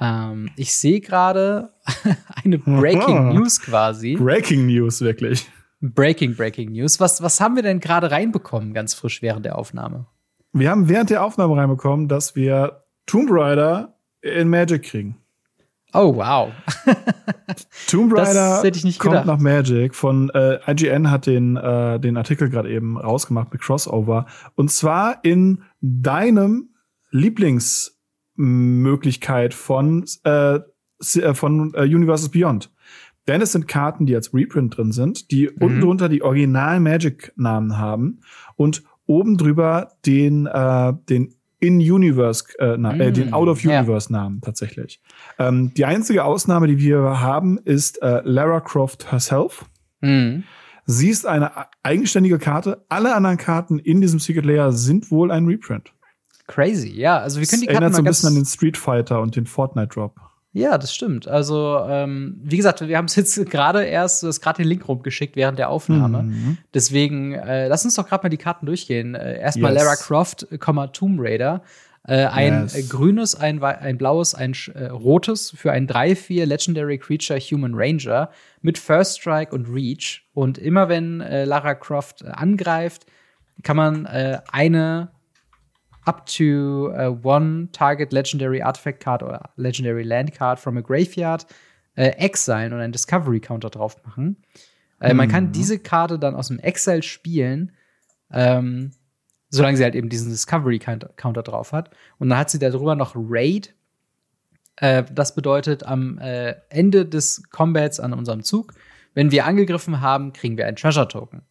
Ähm, ich sehe gerade eine Breaking. News quasi. Breaking News, wirklich. Breaking, Breaking News. Was, was haben wir denn gerade reinbekommen, ganz frisch während der Aufnahme? Wir haben während der Aufnahme reinbekommen, dass wir Tomb Raider in Magic kriegen. Oh, wow. Tomb Raider kommt gedacht. nach Magic. Von äh, IGN hat den, äh, den Artikel gerade eben rausgemacht mit Crossover. Und zwar in deinem Lieblings- Möglichkeit von, äh, äh, von äh, Universes Beyond. Denn es sind Karten, die als Reprint drin sind, die mhm. unten drunter die Original Magic-Namen haben und oben drüber den, äh, den In-Universe, äh, na, äh, den mm, Out-of-Universe-Namen tatsächlich. Ähm, die einzige Ausnahme, die wir haben, ist äh, Lara Croft herself. Mhm. Sie ist eine eigenständige Karte. Alle anderen Karten in diesem Secret Layer sind wohl ein Reprint. Crazy, ja. Also wir können die Karten erinnert so ein bisschen an den Street Fighter und den Fortnite Drop. Ja, das stimmt. Also, ähm, wie gesagt, wir haben es jetzt gerade erst, du hast gerade den Link rumgeschickt während der Aufnahme. Mhm. Deswegen, äh, lass uns doch gerade mal die Karten durchgehen. Äh, Erstmal yes. Lara Croft, Tomb Raider. Äh, ein yes. äh, grünes, ein, ein blaues, ein äh, rotes für ein 3-4 Legendary Creature Human Ranger mit First Strike und Reach. Und immer wenn äh, Lara Croft äh, angreift, kann man äh, eine up to uh, one target legendary artifact card oder legendary land card from a graveyard äh, exilen und einen Discovery Counter drauf machen. Äh, mhm. Man kann mhm. diese Karte dann aus dem Exile spielen, ähm, solange sie halt eben diesen Discovery Counter drauf hat. Und dann hat sie darüber noch Raid. Äh, das bedeutet, am äh, Ende des Combats an unserem Zug, wenn wir angegriffen haben, kriegen wir einen Treasure Token.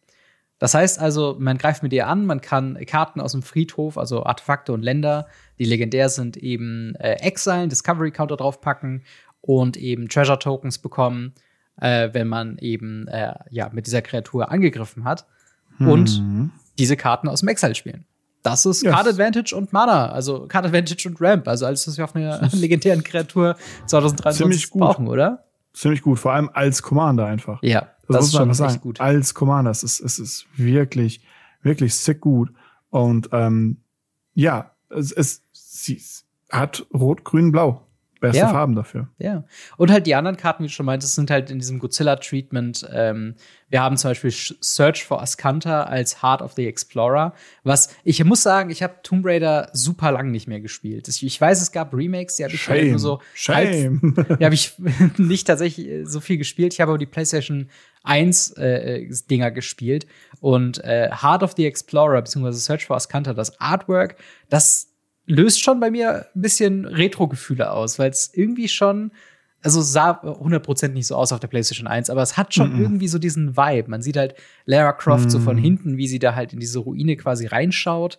Das heißt also, man greift mit ihr an, man kann Karten aus dem Friedhof, also Artefakte und Länder, die legendär sind, eben äh, exilen, Discovery Counter draufpacken und eben Treasure Tokens bekommen, äh, wenn man eben äh, ja mit dieser Kreatur angegriffen hat Mhm. und diese Karten aus dem Exile spielen. Das ist Yes. Card Advantage und Mana, also Card Advantage und Ramp, also alles, was wir auf einer legendären Kreatur 2023 Ziemlich gut. brauchen, oder? Ziemlich gut, vor allem als Commander einfach. Ja, Das, das, muss ist man schon einfach echt sagen. gut. Als Commander, es ist, es ist wirklich, wirklich sick gut. Und ähm, ja, es, es sie hat Rot, Grün, Blau. Beste Ja. Farben dafür. Ja. Und halt die anderen Karten, wie du schon meintest, sind halt in diesem Godzilla-Treatment. Ähm, wir haben zum Beispiel Search for Ascanta als Heart of the Explorer. Was, ich muss sagen, ich habe Tomb Raider super lang nicht mehr gespielt. Ich, weiß, es gab Remakes, die habe ich halt nur so halb, Shame. die habe ich nicht tatsächlich äh, so viel gespielt. Ich habe aber die PlayStation 1 äh, äh, Dinger gespielt. Und äh, Heart of the Explorer beziehungsweise Search for Ascanta, das Artwork, das löst schon bei mir ein bisschen Retro-Gefühle aus, weil es irgendwie schon, also sah 100% nicht so aus auf der PlayStation 1, aber es hat schon Mhm. irgendwie so diesen Vibe. Man sieht halt Lara Croft so von Mhm. hinten, wie sie da halt in diese Ruine quasi reinschaut.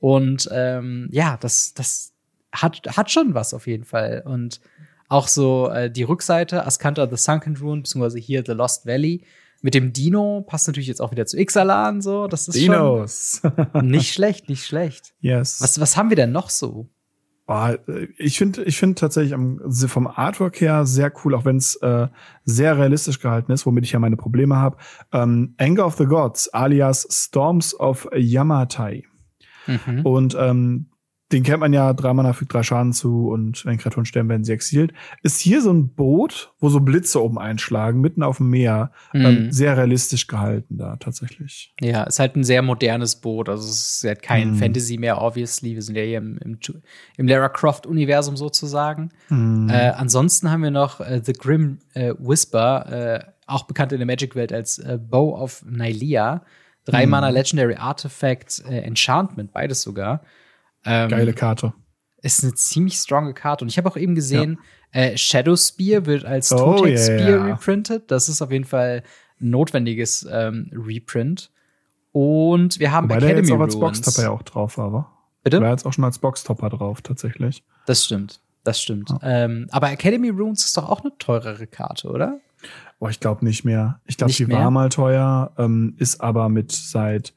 Und ähm, ja, das, das hat, hat schon was auf jeden Fall. Und auch so äh, die Rückseite, Ascanta The Sunken Ruin, beziehungsweise hier The Lost Valley. Mit dem Dino passt natürlich jetzt auch wieder zu Ixalan, so. Das ist Dinos. schon nicht schlecht, nicht schlecht. yes. Was, was haben wir denn noch so? Äh, ich finde ich finde tatsächlich am, vom Artwork her sehr cool, auch wenn es äh, sehr realistisch gehalten ist, womit ich ja meine Probleme habe. Ähm, Anger of the Gods, alias Storms of Yamatai. Mhm. Und ähm, den kennt man ja, drei Mana fügt drei Schaden zu und wenn Kreaturen sterben, werden sie exiliert. Ist hier so ein Boot, wo so Blitze oben einschlagen, mitten auf dem Meer. Ähm, Mhm. sehr realistisch gehalten da tatsächlich. Ja, ist halt ein sehr modernes Boot. Also es ist halt kein Mhm. Fantasy mehr, obviously. Wir sind ja hier im, im, im Lara Croft-Universum sozusagen. Mhm. Äh, ansonsten haben wir noch äh, The Grim äh, Whisper, äh, auch bekannt in der Magic-Welt als äh, Bow of Nylea. Drei Mhm. Mana Legendary Artifact, äh, Enchantment, beides sogar. Ähm, Geile Karte. Ist eine ziemlich stronge Karte. Und ich habe auch eben gesehen, äh, Shadow Spear wird als Oh, Totex yeah. Spear reprintet. Das ist auf jeden Fall ein notwendiges ähm, Reprint. Und wir haben Wobei der Academy jetzt auch als Ruins. Boxtopper ja auch drauf war, wa? Bitte? War jetzt auch schon als Boxtopper drauf, tatsächlich. Das stimmt. Das stimmt. Ja. Ähm, aber Academy Runes ist doch auch eine teurere Karte, oder? Boah, ich glaube nicht mehr. Ich glaube, die mehr? war mal teuer, ähm, ist aber mit seit,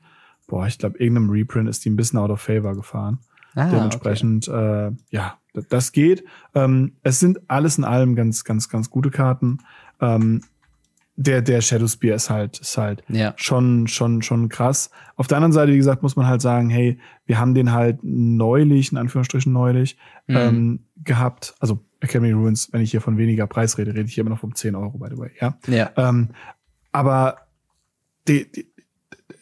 boah, ich glaube, irgendeinem Reprint ist die ein bisschen out of favor gefahren. Ah, Dementsprechend, äh, ja, das geht. Ähm, es sind alles in allem ganz, ganz, ganz gute Karten. Ähm, der, der Shadow Spear ist halt, ist halt Okay. Ja. schon, schon, schon krass. Auf der anderen Seite, wie gesagt, muss man halt sagen, hey, wir haben den halt neulich, in Anführungsstrichen neulich, Mhm. ähm, gehabt. Also Academy Ruins, wenn ich hier von weniger Preis rede, rede ich hier immer noch um 10 Euro, by the way, ja. Ja. Ähm, aber die, die,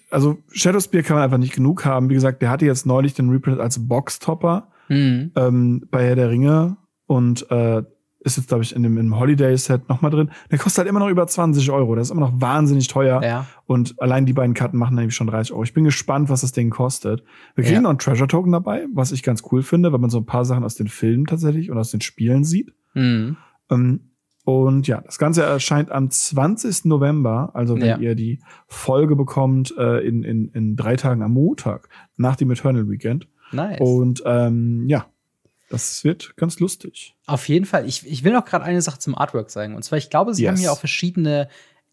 also Shadow Spear kann man einfach nicht genug haben. Wie gesagt, der hatte jetzt neulich den Reprint als Boxtopper Mhm. ähm, bei Herr der Ringe und äh, ist jetzt, glaube ich, in dem im Holiday-Set nochmal drin. Der kostet halt immer noch über 20 Euro. Das ist immer noch wahnsinnig teuer. Ja. Und allein die beiden Karten machen nämlich schon 30 Euro. Ich bin gespannt, was das Ding kostet. Wir kriegen Ja. noch einen Treasure Token dabei, was ich ganz cool finde, weil man so ein paar Sachen aus den Filmen tatsächlich und aus den Spielen sieht. Mhm. Ähm, und ja, das Ganze erscheint am 20. November, also wenn Ja. ihr die Folge bekommt, äh, in, in, in drei Tagen am Montag, nach dem Eternal Weekend. Nice. Und ähm, ja, das wird ganz lustig. Auf jeden Fall. Ich, ich will noch gerade eine Sache zum Artwork sagen. Und zwar, ich glaube, sie Yes. haben hier auch verschiedene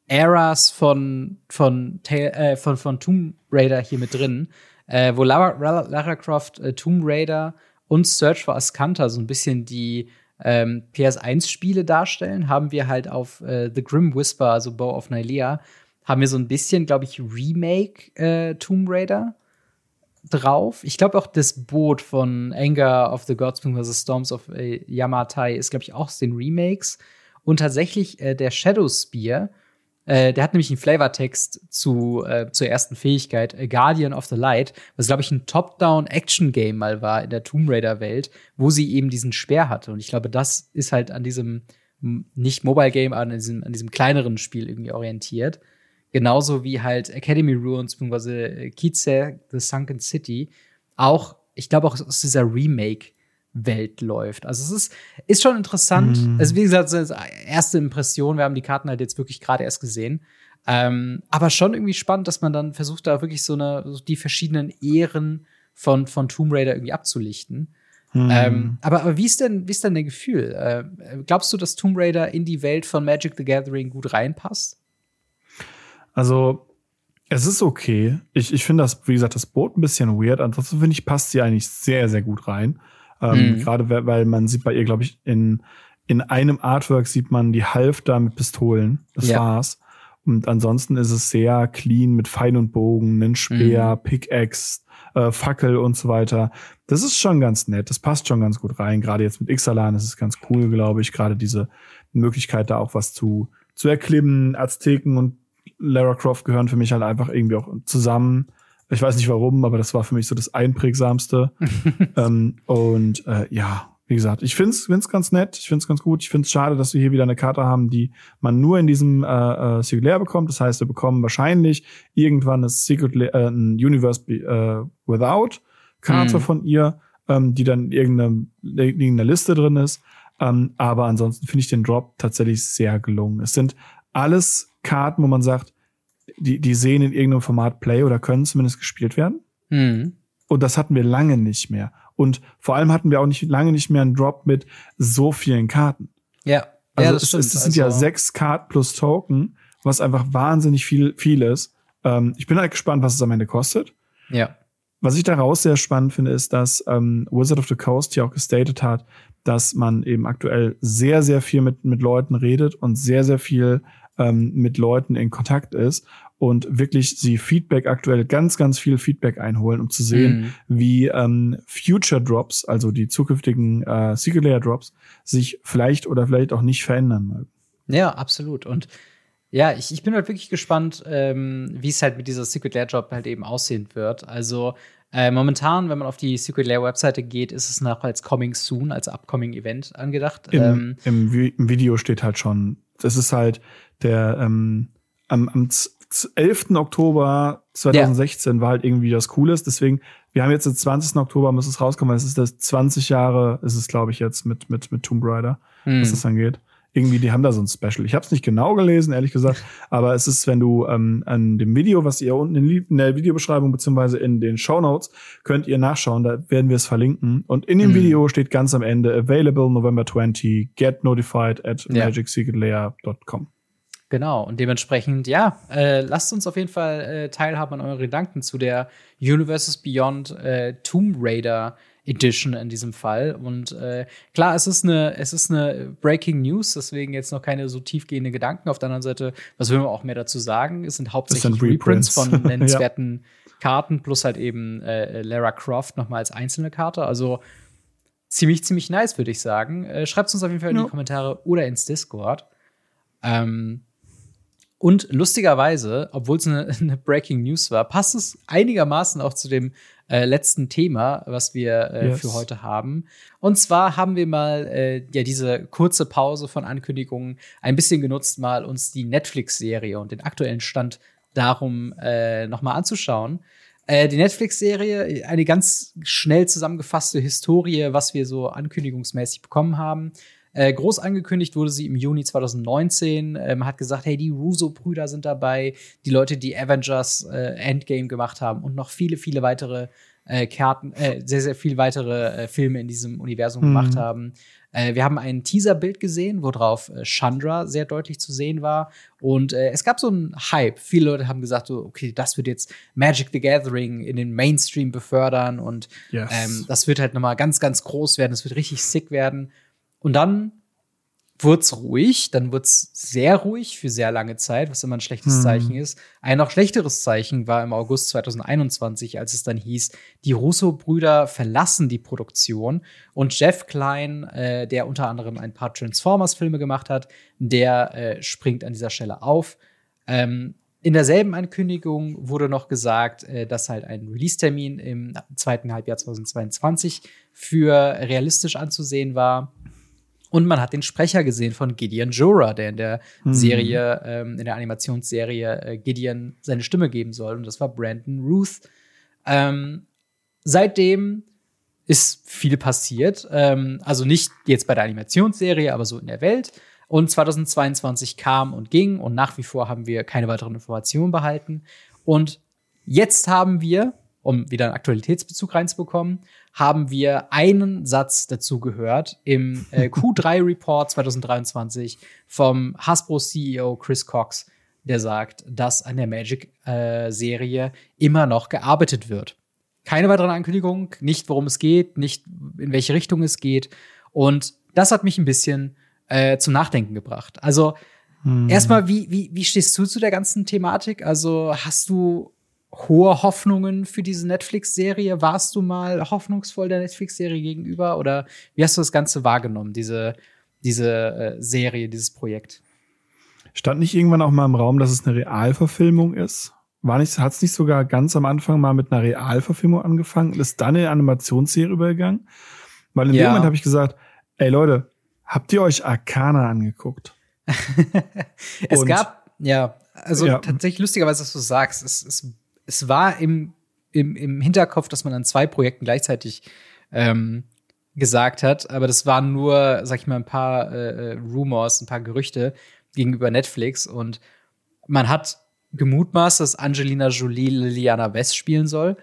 Eras von, von, äh, von, von Tomb Raider hier mit drin, äh, wo Lara, Lara, Lara Croft, äh, Tomb Raider und Search for Ascanta so ein bisschen die ähm, PS1-Spiele darstellen, haben wir halt auf äh, The Grim Whisper, also Bow of Nylea, haben wir so ein bisschen, glaube ich, Remake äh, Tomb Raider drauf. Ich glaube auch das Boot von Anger of the Gods bzw. Storms of äh, Yamatai ist, glaube ich, auch aus den Remakes. Und tatsächlich äh, der Shadow Spear, äh, der hat nämlich einen Flavortext zu, äh, zur ersten Fähigkeit, A Guardian of the Light, was, glaube ich, ein Top-Down-Action-Game mal war in der Tomb Raider-Welt, wo sie eben diesen Speer hatte. Und ich glaube, das ist halt an diesem nicht Mobile-Game, aber an diesem, an diesem kleineren Spiel irgendwie orientiert. Genauso wie halt Academy Ruins bzw. Kize, The Sunken City, auch, ich glaube, auch aus dieser Remake-Welt läuft. Also es ist, ist schon interessant. Mhm. Also, wie gesagt, erste Impression, wir haben die Karten halt jetzt wirklich gerade erst gesehen. Ähm, aber schon irgendwie spannend, dass man dann versucht, da wirklich so eine, so die verschiedenen Ehren von, von Tomb Raider irgendwie abzulichten. Hm. Ähm, aber, aber wie ist denn, wie ist denn dein Gefühl? Äh, glaubst du, dass Tomb Raider in die Welt von Magic the Gathering gut reinpasst? Also, es ist okay. Ich, ich finde das, wie gesagt, das Boot ein bisschen weird. Ansonsten finde ich, passt sie eigentlich sehr, sehr gut rein. Ähm, Mhm. Gerade weil, man sieht bei ihr, glaube ich, in, in einem Artwork sieht man die Halfter mit Pistolen. Das Ja. war's. Und ansonsten ist es sehr clean mit Pfeil und Bogen, einen Speer, Pickaxe, äh, Fackel und so weiter. Das ist schon ganz nett. Das passt schon ganz gut rein. Gerade jetzt mit Ixalan ist es ganz cool, glaube ich. Gerade diese Möglichkeit, da auch was zu, zu erklimmen. Azteken und Lara Croft gehören für mich halt einfach irgendwie auch zusammen. Ich weiß nicht warum, aber das war für mich so das Einprägsamste. ähm, und äh, ja, wie gesagt, ich find's find's ganz nett, ich find's ganz gut. Ich find's schade, dass wir hier wieder eine Karte haben, die man nur in diesem äh, äh, Secret bekommt. Das heißt, wir bekommen wahrscheinlich irgendwann eine Secret La- äh, ein Universe äh, Without Karte Mhm. von ihr, ähm, die dann in irgendeiner, in irgendeiner Liste drin ist. Ähm, aber ansonsten finde ich den Drop tatsächlich sehr gelungen. Es sind alles Karten, wo man sagt, die, die sehen in irgendeinem Format Play oder können zumindest gespielt werden. Mhm. Und das hatten wir lange nicht mehr. Und vor allem hatten wir auch nicht lange nicht mehr einen Drop mit so vielen Karten. Ja. Also ja, das es, es sind ja Also- sechs Karten plus Token, was einfach wahnsinnig viel, viel ist. Ähm, ich bin halt gespannt, was es am Ende kostet. Ja. Was ich daraus sehr spannend finde, ist, dass ähm, Wizard of the Coast ja auch gestated hat, dass man eben aktuell sehr, sehr viel mit, mit Leuten redet und sehr, sehr viel ähm, mit Leuten in Kontakt ist und wirklich sie Feedback aktuell ganz, ganz viel Feedback einholen, um zu sehen, Mhm. wie ähm, Future Drops, also die zukünftigen äh, Secret Layer Drops, sich vielleicht oder vielleicht auch nicht verändern mögen. Ja, absolut. Und ja, ich, ich bin halt wirklich gespannt, ähm, wie es halt mit dieser Secret Lair Job halt eben aussehen wird. Also äh, momentan, wenn man auf die Secret Lair Webseite geht, ist es noch als Coming Soon, als Upcoming Event angedacht. Im, ähm, im, Vi- Im Video steht halt schon, das ist halt der ähm, am, am z- z- 11. Oktober 2016 war halt irgendwie das Cooles. Deswegen, wir haben jetzt den 20. Oktober, muss es rauskommen, weil es ist das 20 Jahre, ist es, glaube ich, jetzt mit, mit, mit Tomb Raider, hm. was das angeht. Irgendwie, die haben da so ein Special. Ich habe es nicht genau gelesen, ehrlich gesagt, aber es ist, wenn du ähm, an dem Video, was ihr unten in, der Videobeschreibung beziehungsweise in den Show Notes könnt ihr nachschauen, da werden wir es verlinken. Und in dem Mhm. Video steht ganz am Ende available November 20, get notified at Ja. magicsecretlayer.com. Genau, und dementsprechend, ja, äh, lasst uns auf jeden Fall äh, teilhaben an euren Gedanken zu der Universes Beyond äh, Tomb Raider Edition in diesem Fall. Und äh, klar, es ist eine, es ist eine Breaking News, deswegen jetzt noch keine so tiefgehende Gedanken. Auf der anderen Seite, was will man auch mehr dazu sagen? Es sind hauptsächlich sind Reprints Reprints. von nennenswerten Karten plus halt eben äh, Lara Croft nochmal als einzelne Karte. Also ziemlich, ziemlich nice, würde ich sagen. Äh, Schreibt uns auf jeden Fall in Ja. die Kommentare oder ins Discord. Ähm, und lustigerweise, obwohl es eine, eine Breaking News war, passt es einigermaßen auch zu dem äh, letzten Thema, was wir äh, Yes. für heute haben. Und zwar haben wir mal äh, ja diese kurze Pause von Ankündigungen ein bisschen genutzt, mal uns die Netflix-Serie und den aktuellen Stand darum äh, noch mal anzuschauen. Äh, die Netflix-Serie, eine ganz schnell zusammengefasste Historie, was wir so ankündigungsmäßig bekommen haben. Äh, groß angekündigt wurde sie im Juni 2019. Äh, man hat gesagt, hey, die Russo-Brüder sind dabei, die Leute, die Avengers äh, Endgame gemacht haben und noch viele, viele weitere äh, Karten, äh, sehr, sehr viele weitere äh, Filme in diesem Universum Mhm. gemacht haben. Äh, wir haben ein Teaserbild gesehen, worauf äh, Chandra sehr deutlich zu sehen war. Und es gab so einen Hype. Viele Leute haben gesagt, so, okay, das wird jetzt Magic the Gathering in den Mainstream befördern und Yes. ähm, das wird halt nochmal ganz, ganz groß werden. Es wird richtig sick werden. Und dann wurd's ruhig, dann wurd's sehr ruhig für sehr lange Zeit, was immer ein schlechtes Hm. Zeichen ist. Ein noch schlechteres Zeichen war im August 2021, als es dann hieß, die Russo-Brüder verlassen die Produktion und Jeff Klein, äh, der unter anderem ein paar Transformers-Filme gemacht hat, der äh, springt an dieser Stelle auf. Ähm, in derselben Ankündigung wurde noch gesagt, äh, dass halt ein Release-Termin im zweiten Halbjahr 2022 für realistisch anzusehen war. Und man hat den Sprecher gesehen von Gideon Jora, der in der Mhm. Serie, ähm, in der Animationsserie äh, Gideon seine Stimme geben soll. Und das war Brandon Ruth. Ähm, seitdem ist viel passiert. Ähm, also nicht jetzt bei der Animationsserie, aber so in der Welt. Und 2022 kam und ging und nach wie vor haben wir keine weiteren Informationen behalten. Und jetzt haben wir, um wieder einen Aktualitätsbezug reinzubekommen, haben wir einen Satz dazu gehört im äh, Q3-Report 2023 vom Hasbro-CEO Chris Cox, der sagt, dass an der Magic-Serie äh, immer noch gearbeitet wird. Keine weiteren Ankündigungen, nicht worum es geht, nicht in welche Richtung es geht. Und das hat mich ein bisschen äh, zum Nachdenken gebracht. Also hm. erstmal, wie, wie, wie stehst du zu der ganzen Thematik? Also hast du hohe Hoffnungen für diese Netflix-Serie? Warst du mal hoffnungsvoll der Netflix-Serie gegenüber? Oder wie hast du das Ganze wahrgenommen, diese, diese äh, Serie, dieses Projekt? Stand nicht irgendwann auch mal im Raum, dass es eine Realverfilmung ist? War nicht, hat es nicht sogar ganz am Anfang mal mit einer Realverfilmung angefangen und ist dann in eine Animationsserie übergegangen? Weil in ja. dem Moment habe ich gesagt, ey Leute, habt ihr euch Arcana angeguckt? es und, gab, ja, also ja. tatsächlich lustigerweise, dass du sagst, es, es, es war im, im, im Hinterkopf, dass man an zwei Projekten gleichzeitig ähm, gesagt hat, aber das waren nur, sag ich mal, ein paar äh, äh Rumors, ein paar Gerüchte gegenüber Netflix und man hat gemutmaßt, dass Angelina Jolie Liliana West spielen soll.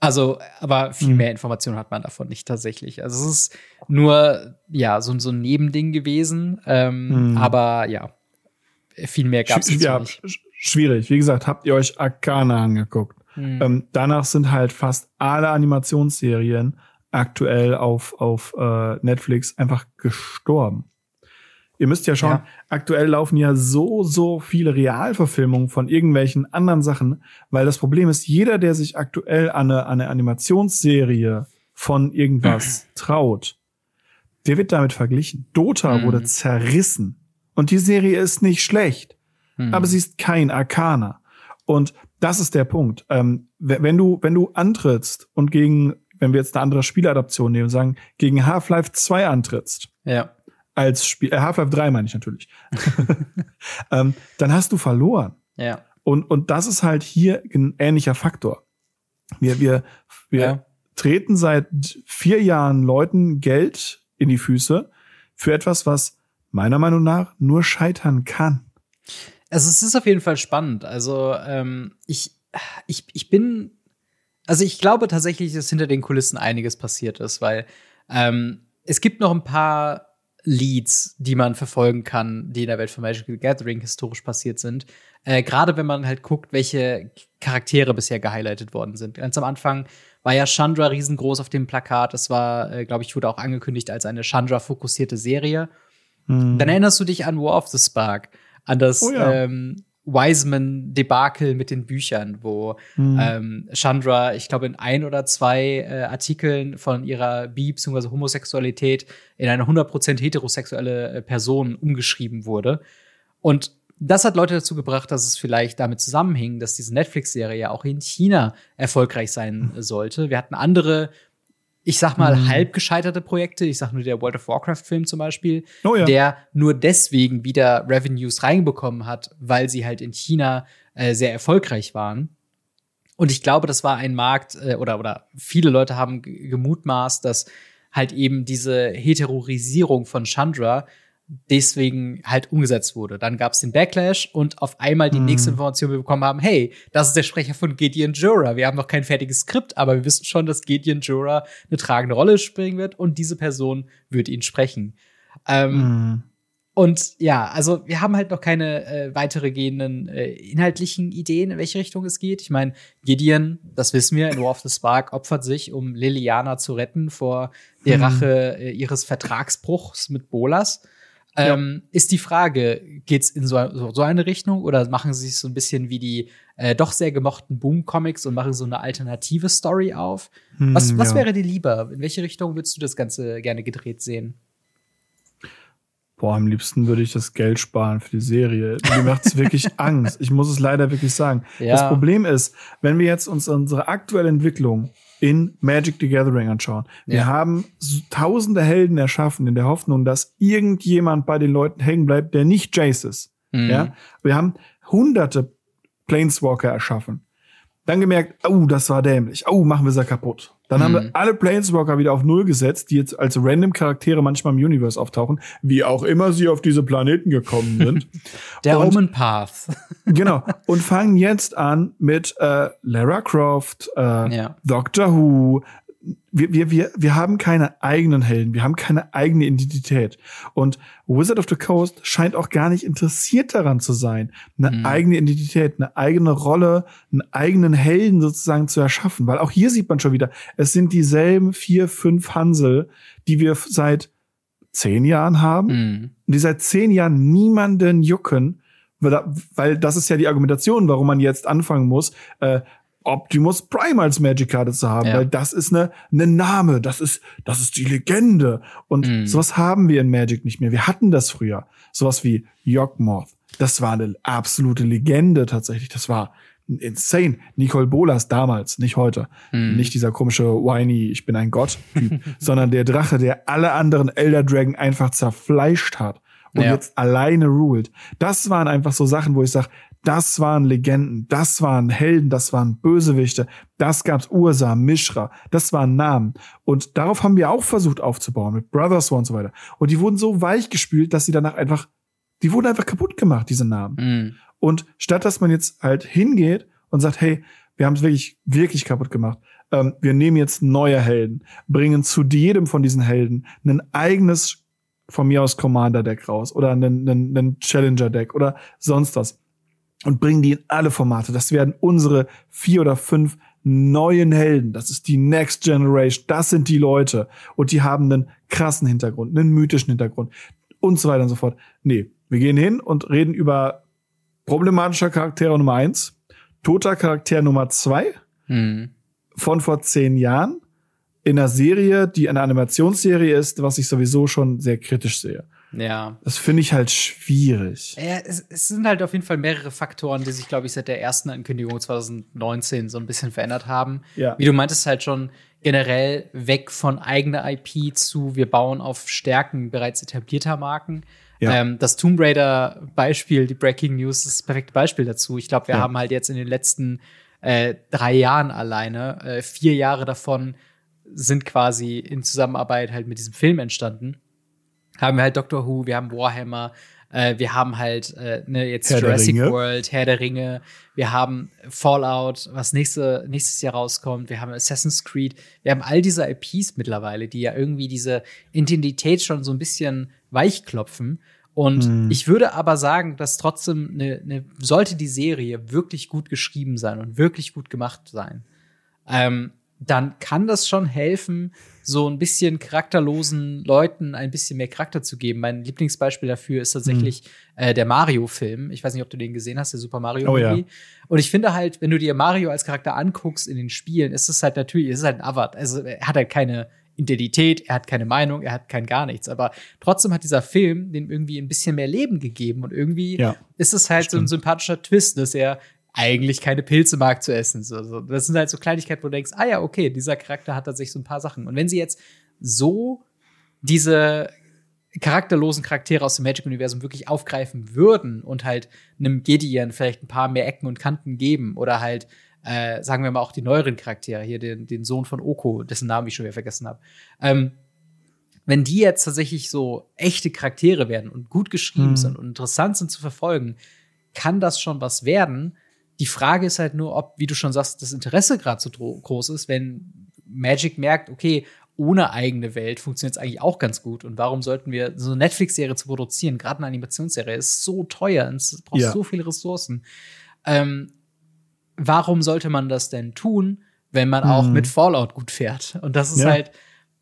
Also, aber viel mhm. mehr Informationen hat man davon nicht tatsächlich. Also es ist nur, ja, so, so ein Nebending gewesen. Ähm, mhm. Aber ja, viel mehr gab es ja, nicht. Schwierig. Wie gesagt, habt ihr euch Arcana angeguckt? Mhm. Ähm, danach sind halt fast alle Animationsserien aktuell auf, auf äh, Netflix einfach gestorben. Ihr müsst ja schauen, ja. aktuell laufen ja so, so viele Realverfilmungen von irgendwelchen anderen Sachen, weil das Problem ist, jeder, der sich aktuell an eine, an eine Animationsserie von irgendwas traut, der wird damit verglichen. Dota mhm. wurde zerrissen. Und die Serie ist nicht schlecht, mhm. aber sie ist kein Arcana. Und das ist der Punkt. Ähm, wenn du, wenn du antrittst und gegen, wenn wir jetzt eine andere Spieladaption nehmen, sagen, gegen Half-Life 2 antrittst, ja als Spiel, äh, Half-Life 3 meine ich natürlich, ähm, dann hast du verloren. Ja. Und, und das ist halt hier ein ähnlicher Faktor. Wir, wir, wir ja. treten seit vier Jahren Leuten Geld in die Füße für etwas, was meiner Meinung nach nur scheitern kann. Also es ist auf jeden Fall spannend. Also ähm, ich, ich, ich bin, also ich glaube tatsächlich, dass hinter den Kulissen einiges passiert ist, weil ähm, es gibt noch ein paar Leads, die man verfolgen kann, die in der Welt von Magic the Gathering historisch passiert sind. Äh, Gerade wenn man halt guckt, welche Charaktere bisher gehighlightet worden sind. Ganz am Anfang war ja Chandra riesengroß auf dem Plakat. Das war, äh, glaube ich, wurde auch angekündigt als eine Chandra-fokussierte Serie. Mhm. Dann erinnerst du dich an War of the Spark, an das oh ja. ähm, Wiseman-Debakel mit den Büchern, wo mhm. ähm, Chandra, ich glaube, in ein oder zwei äh, Artikeln von ihrer Bi- bzw. Homosexualität in eine 100% heterosexuelle äh, Person umgeschrieben wurde. Und das hat Leute dazu gebracht, dass es vielleicht damit zusammenhing, dass diese Netflix-Serie ja auch in China erfolgreich sein mhm. sollte. Wir hatten andere ich sag mal, mhm. halb gescheiterte Projekte. Ich sag nur der World of Warcraft-Film zum Beispiel, oh ja. der nur deswegen wieder Revenues reinbekommen hat, weil sie halt in China äh, sehr erfolgreich waren. Und ich glaube, das war ein Markt, äh, oder, oder viele Leute haben gemutmaßt, dass halt eben diese Heterorisierung von Chandra deswegen halt umgesetzt wurde. Dann gab es den Backlash und auf einmal die mm. nächste Information, die wir bekommen haben, hey, das ist der Sprecher von Gideon Jura. Wir haben noch kein fertiges Skript, aber wir wissen schon, dass Gideon Jura eine tragende Rolle spielen wird und diese Person wird ihn sprechen. Ähm, mm. Und ja, also wir haben halt noch keine äh, weitere gehenden äh, inhaltlichen Ideen, in welche Richtung es geht. Ich meine, Gideon, das wissen wir, in War of the Spark opfert sich, um Liliana zu retten vor der mm. Rache äh, ihres Vertragsbruchs mit Bolas. Ähm, Ist die Frage, geht's in so, so, so, eine Richtung oder machen sie sich so ein bisschen wie die äh, doch sehr gemochten Boom-Comics und machen so eine alternative Story auf? Hm, was, was ja. wäre dir lieber? In welche Richtung würdest du das Ganze gerne gedreht sehen? Boah, am liebsten würde ich das Geld sparen für die Serie. Mir macht es wirklich Angst. Ich muss es leider wirklich sagen. Ja. Das Problem ist, wenn wir jetzt uns unsere aktuelle Entwicklung in Magic the Gathering anschauen. Wir ja. haben tausende Helden erschaffen in der Hoffnung, dass irgendjemand bei den Leuten hängen bleibt, der nicht Jace ist. Mhm. Ja? Wir haben hunderte Planeswalker erschaffen. Dann gemerkt, oh, das war dämlich. Oh, machen wir sie kaputt. Dann mhm. haben wir alle Planeswalker wieder auf Null gesetzt, die jetzt als random Charaktere manchmal im Universe auftauchen, wie auch immer sie auf diese Planeten gekommen sind. Der und, Omen Path. genau. Und fangen jetzt an mit äh, Lara Croft, äh, ja. Doctor Who, wir, wir, wir, wir haben keine eigenen Helden, wir haben keine eigene Identität. Und Wizard of the Coast scheint auch gar nicht interessiert daran zu sein, eine mhm. eigene Identität, eine eigene Rolle, einen eigenen Helden sozusagen zu erschaffen. Weil auch hier sieht man schon wieder, es sind dieselben vier, fünf Hansel, die wir seit zehn Jahren haben, mhm. die seit zehn Jahren niemanden jucken, weil das ist ja die Argumentation, warum man jetzt anfangen muss, äh, Optimus Prime als Magic-Karte zu haben, ja. weil das ist eine, eine Name, das ist, das ist die Legende. Und mhm. sowas haben wir in Magic nicht mehr. Wir hatten das früher. Sowas wie Yawgmoth. Das war eine absolute Legende tatsächlich. Das war insane. Nicole Bolas damals, nicht heute. Mhm. Nicht dieser komische whiny, ich bin ein Gott-Typ, sondern der Drache, der alle anderen Elder Dragon einfach zerfleischt hat und ja. jetzt alleine ruled. Das waren einfach so Sachen, wo ich sage, das waren Legenden, das waren Helden, das waren Bösewichte, das gab's Ursa, Mishra, das waren Namen. Und darauf haben wir auch versucht aufzubauen mit Brothers War und so weiter. Und die wurden so weich gespült, dass sie danach einfach, die wurden einfach kaputt gemacht, diese Namen. Mhm. Und statt dass man jetzt halt hingeht und sagt, hey, wir haben es wirklich, wirklich kaputt gemacht. Ähm, wir nehmen jetzt neue Helden, bringen zu jedem von diesen Helden ein eigenes von mir aus Commander-Deck raus oder einen Challenger-Deck oder sonst was und bringen die in alle Formate. Das werden unsere vier oder fünf neuen Helden. Das ist die Next Generation. Das sind die Leute. Und die haben einen krassen Hintergrund, einen mythischen Hintergrund und so weiter und so fort. Nee, wir gehen hin und reden über problematischer Charaktere Nummer eins, toter Charakter Nummer zwei hm. von vor zehn Jahren in einer Serie, die eine Animationsserie ist, was ich sowieso schon sehr kritisch sehe. Ja. Das finde ich halt schwierig. Ja, es, es, sind halt auf jeden Fall mehrere Faktoren, die sich, glaube ich, seit der ersten Ankündigung 2019 so ein bisschen verändert haben. Ja. Wie du meintest, halt schon generell weg von eigener IP zu, wir bauen auf Stärken bereits etablierter Marken. Ja. Ähm, das Tomb Raider Beispiel, die Breaking News, ist das perfekte Beispiel dazu. Ich glaube, wir ja. haben halt jetzt in den letzten äh, drei Jahren alleine, äh, vier Jahre davon sind quasi in Zusammenarbeit halt mit diesem Film entstanden haben wir halt Doctor Who, wir haben Warhammer, äh, wir haben halt äh, ne, jetzt Herr Jurassic World, Herr der Ringe, wir haben Fallout, was nächste, nächstes Jahr rauskommt, wir haben Assassin's Creed, wir haben all diese IPs mittlerweile, die ja irgendwie diese Identität schon so ein bisschen weichklopfen. Und hm. ich würde aber sagen, dass trotzdem ne, ne, sollte die Serie wirklich gut geschrieben sein und wirklich gut gemacht sein, ähm, dann kann das schon helfen, so ein bisschen charakterlosen Leuten ein bisschen mehr Charakter zu geben. Mein Lieblingsbeispiel dafür ist tatsächlich mhm. äh, der Mario-Film. Ich weiß nicht, ob du den gesehen hast, der Super Mario oh. Ja. Und ich finde halt, wenn du dir Mario als Charakter anguckst in den Spielen, ist es halt natürlich, ist es halt ein Avatar. Also er hat halt keine Identität, er hat keine Meinung, er hat kein gar nichts. Aber trotzdem hat dieser Film dem irgendwie ein bisschen mehr Leben gegeben und irgendwie ja, ist es halt stimmt. so ein sympathischer Twist, dass er eigentlich keine Pilze mag zu essen. So. Das sind halt so Kleinigkeiten, wo du denkst, ah ja, okay, dieser Charakter hat tatsächlich so ein paar Sachen. Und wenn sie jetzt so diese charakterlosen Charaktere aus dem Magic-Universum wirklich aufgreifen würden und halt einem Gideon vielleicht ein paar mehr Ecken und Kanten geben oder halt, äh, sagen wir mal, auch die neueren Charaktere, hier den, den Sohn von Oko, dessen Namen ich schon wieder vergessen habe. Ähm, wenn die jetzt tatsächlich so echte Charaktere werden und gut geschrieben mhm. sind und interessant sind zu verfolgen, kann das schon was werden, die Frage ist halt nur, ob, wie du schon sagst, das Interesse gerade so groß ist, wenn Magic merkt, okay, ohne eigene Welt funktioniert es eigentlich auch ganz gut. Und warum sollten wir so eine Netflix-Serie zu produzieren, gerade eine Animationsserie, ist so teuer und es braucht ja. so viele Ressourcen. Ähm, warum sollte man das denn tun, wenn man auch mhm. mit Fallout gut fährt? Und das ist ja. halt,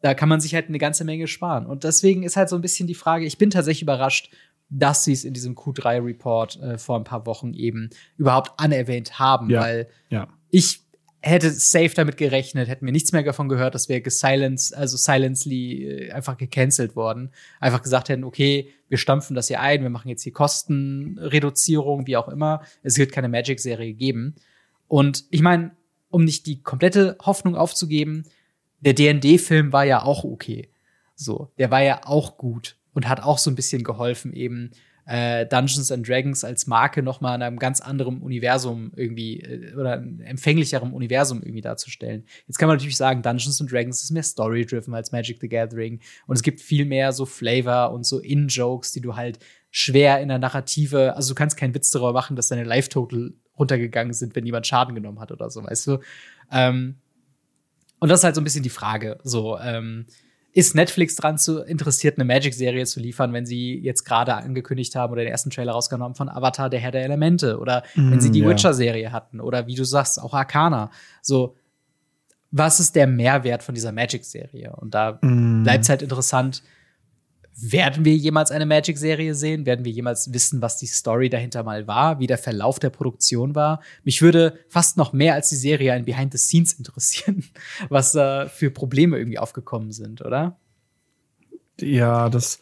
da kann man sich halt eine ganze Menge sparen. Und deswegen ist halt so ein bisschen die Frage, ich bin tatsächlich überrascht, dass sie es in diesem Q3-Report äh, vor ein paar Wochen eben überhaupt anerwähnt haben, ja, weil ja. ich hätte safe damit gerechnet, hätten wir nichts mehr davon gehört, dass wir gesilence, also silently äh, einfach gecancelt worden. Einfach gesagt hätten, okay, wir stampfen das hier ein, wir machen jetzt hier Kostenreduzierung, wie auch immer. Es wird keine Magic-Serie geben. Und ich meine, um nicht die komplette Hoffnung aufzugeben, der D&D-Film war ja auch okay. So, der war ja auch gut und hat auch so ein bisschen geholfen, eben äh, Dungeons and Dragons als Marke noch mal in einem ganz anderen Universum irgendwie äh, oder empfänglicherem Universum irgendwie darzustellen. Jetzt kann man natürlich sagen, Dungeons and Dragons ist mehr Story-driven als Magic the Gathering und es gibt viel mehr so Flavor und so In-Jokes, die du halt schwer in der Narrative, also du kannst keinen Witz darüber machen, dass deine Life-Total runtergegangen sind, wenn jemand Schaden genommen hat oder so, weißt du? Ähm, und das ist halt so ein bisschen die Frage. So, ähm, ist Netflix dran zu interessiert, eine Magic-Serie zu liefern, wenn sie jetzt gerade angekündigt haben oder den ersten Trailer rausgenommen von Avatar, der Herr der Elemente oder mm, wenn sie die ja. Witcher-Serie hatten oder wie du sagst, auch Arcana. So, was ist der Mehrwert von dieser Magic-Serie? Und da mm. bleibt es halt interessant, werden wir jemals eine Magic-Serie sehen? Werden wir jemals wissen, was die Story dahinter mal war, wie der Verlauf der Produktion war? Mich würde fast noch mehr als die Serie ein Behind the Scenes interessieren, was da äh, für Probleme irgendwie aufgekommen sind, oder? Ja, das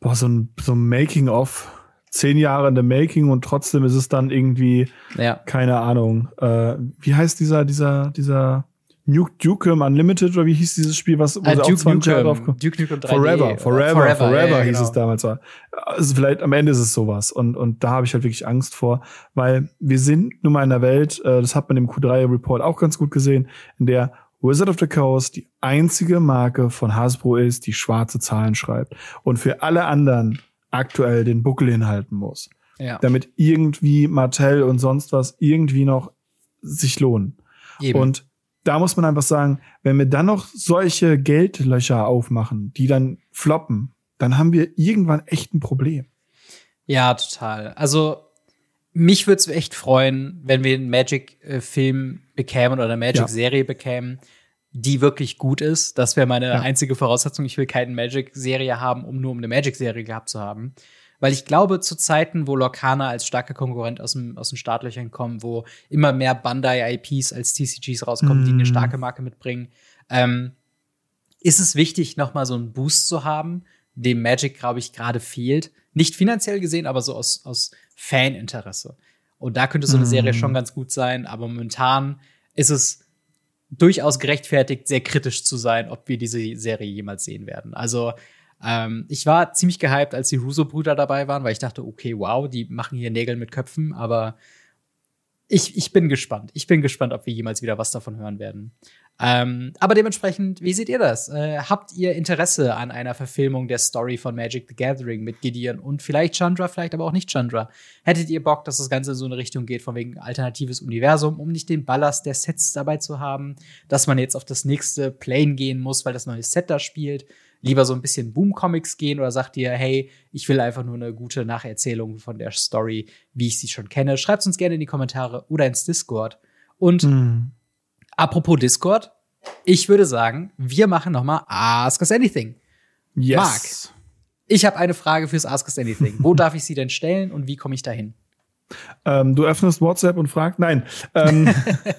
war so ein, so ein Making-of. Zehn Jahre in der Making und trotzdem ist es dann irgendwie, ja. keine Ahnung, äh, wie heißt dieser, dieser, dieser Nuke Dukem Unlimited oder wie hieß dieses Spiel, was wo uh, Duke, auch 20 Jahre drauf kommt? Duke Nukem 3D. Forever, Forever, Forever, Forever ja, hieß genau. es damals. Also vielleicht am Ende ist es sowas und und da habe ich halt wirklich Angst vor, weil wir sind nun mal in einer Welt, äh, das hat man im Q3 Report auch ganz gut gesehen, in der Wizard of the Coast die einzige Marke von Hasbro ist, die schwarze Zahlen schreibt und für alle anderen aktuell den Buckel hinhalten muss. Ja. Damit irgendwie Mattel und sonst was irgendwie noch sich lohnen. Eben. Und da muss man einfach sagen, wenn wir dann noch solche Geldlöcher aufmachen, die dann floppen, dann haben wir irgendwann echt ein Problem. Ja, total. Also mich würde es echt freuen, wenn wir einen Magic-Film bekämen oder eine Magic-Serie ja. bekämen, die wirklich gut ist. Das wäre meine ja. einzige Voraussetzung. Ich will keine Magic-Serie haben, um nur um eine Magic-Serie gehabt zu haben. Weil ich glaube, zu Zeiten, wo Lorcana als starker Konkurrent aus, dem, aus den Startlöchern kommen, wo immer mehr Bandai-IPs als TCGs rauskommen, mm. die eine mhm. starke Marke mitbringen, ähm, ist es wichtig, noch mal so einen Boost zu haben, dem Magic, glaube ich, gerade fehlt. Nicht finanziell gesehen, aber so aus, aus Faninteresse. Und da könnte so eine Serie mm. schon ganz gut sein, aber momentan ist es durchaus gerechtfertigt, sehr kritisch zu sein, ob wir diese Serie jemals sehen werden. Also ähm, ich war ziemlich gehypt, als die Russo-Brüder dabei waren, weil ich dachte, okay, wow, die machen hier Nägel mit Köpfen, aber ich, ich bin gespannt. Ich bin gespannt, ob wir jemals wieder was davon hören werden. Ähm, aber dementsprechend, wie seht ihr das? Äh, habt ihr Interesse an einer Verfilmung der Story von Magic the Gathering mit Gideon und vielleicht Chandra, vielleicht aber auch nicht Chandra? Hättet ihr Bock, dass das Ganze in so eine Richtung geht, von wegen alternatives Universum, um nicht den Ballast der Sets dabei zu haben, dass man jetzt auf das nächste Plane gehen muss, weil das neue Set da spielt? Lieber so ein bisschen Boom-Comics gehen oder sagt ihr, hey, ich will einfach nur eine gute Nacherzählung von der Story, wie ich sie schon kenne? Schreibt uns gerne in die Kommentare oder ins Discord. Und mm. apropos Discord, ich würde sagen, wir machen noch mal Ask Us Anything. Yes. Marc, ich habe eine Frage fürs Ask Us Anything. Wo darf ich sie denn stellen und wie komme ich dahin? Ähm, du öffnest WhatsApp und fragst, nein. Ähm,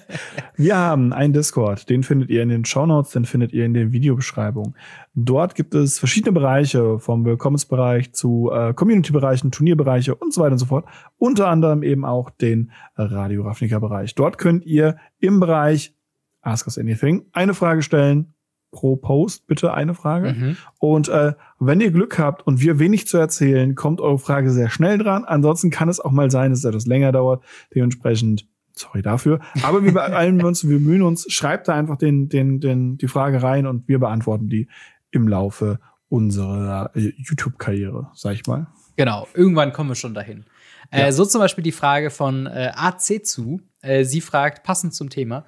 wir haben einen Discord, den findet ihr in den Show Notes, den findet ihr in den Videobeschreibungen. Dort gibt es verschiedene Bereiche, vom Willkommensbereich zu äh, Community-Bereichen, Turnierbereiche und so weiter und so fort. Unter anderem eben auch den Radio Ravnica-Bereich. Dort könnt ihr im Bereich Ask Us Anything eine Frage stellen, pro Post bitte eine Frage. Mhm. Und äh, wenn ihr Glück habt und wir wenig zu erzählen, kommt eure Frage sehr schnell dran. Ansonsten kann es auch mal sein, dass es etwas länger dauert. Dementsprechend, sorry dafür. Aber wir beeilen uns, wir bemühen uns. Schreibt da einfach den, den, den, die Frage rein und wir beantworten die im Laufe unserer äh, YouTube-Karriere, sag ich mal. Genau, irgendwann kommen wir schon dahin. Äh, ja. Äh, so zum Beispiel die Frage von äh, AC zu. Äh, sie fragt, passend zum Thema,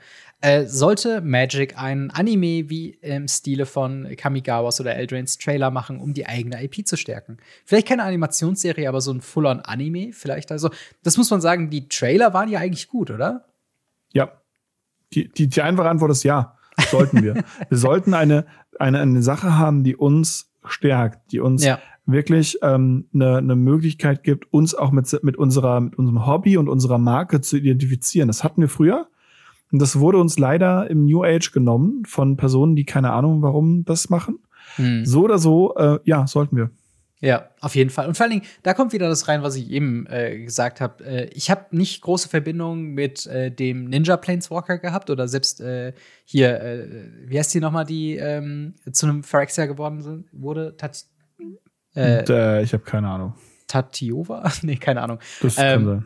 äh, sollte Magic ein Anime wie im Stile von Kamigawas oder Eldrains Trailer machen, um die eigene IP zu stärken? Vielleicht keine Animationsserie, aber so ein Full-on-Anime vielleicht. Also, das muss man sagen, die Trailer waren ja eigentlich gut, oder? Ja. Die, die, die einfache Antwort ist ja. Sollten wir. wir sollten eine, eine, eine Sache haben, die uns stärkt, die uns ja. wirklich ähm, eine, eine Möglichkeit gibt, uns auch mit, mit, unserer, mit unserem Hobby und unserer Marke zu identifizieren. Das hatten wir früher. Und das wurde uns leider im New Age genommen von Personen, die keine Ahnung, warum das machen. Hm. So oder so, äh, ja, sollten wir. Ja, auf jeden Fall. Und vor allen Dingen, da kommt wieder das rein, was ich eben äh, gesagt habe. Äh, ich habe nicht große Verbindungen mit äh, dem Ninja Planeswalker gehabt oder selbst äh, hier, äh, wie heißt die nochmal, die ähm, zu einem Phyrexia geworden sind, wurde? Tat äh, ich habe keine Ahnung. Tatiova? nee, keine Ahnung. Das kann Ähm, sein.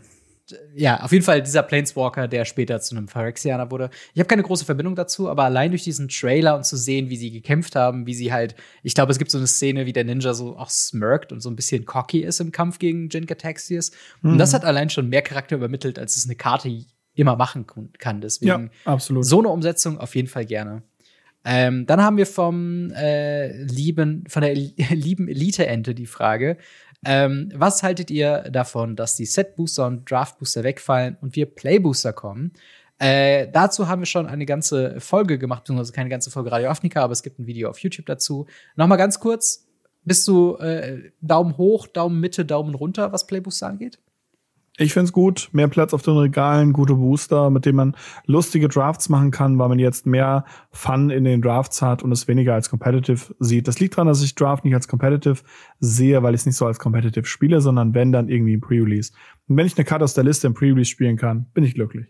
Ja, auf jeden Fall dieser Planeswalker, der später zu einem Phyrexianer wurde. Ich habe keine große Verbindung dazu, aber allein durch diesen Trailer und zu sehen, wie sie gekämpft haben, wie sie halt, ich glaube, es gibt so eine Szene, wie der Ninja so auch smirkt und so ein bisschen cocky ist im Kampf gegen Jinka Taxius. Und das hat allein schon mehr Charakter übermittelt, als es eine Karte immer machen kann. Deswegen Ja, absolut. so eine Umsetzung auf jeden Fall gerne. Ähm, dann haben wir vom äh, lieben, von der lieben Elite-Ente die Frage. Ähm, was haltet ihr davon, dass die Set-Booster und Draft-Booster wegfallen und wir Play-Booster kommen? Äh, dazu haben wir schon eine ganze Folge gemacht, beziehungsweise keine ganze Folge Radio Afnika, aber es gibt ein Video auf YouTube dazu. Nochmal ganz kurz, bist du äh, Daumen hoch, Daumen Mitte, Daumen runter, was Playbooster angeht? Ich find's gut. Mehr Platz auf den Regalen, gute Booster, mit denen man lustige Drafts machen kann, weil man jetzt mehr Fun in den Drafts hat und es weniger als competitive sieht. Das liegt daran, dass ich Draft nicht als competitive sehe, weil ich es nicht so als competitive spiele, sondern wenn dann irgendwie im Pre-Release. Und wenn ich eine Karte aus der Liste im Pre-Release spielen kann, bin ich glücklich.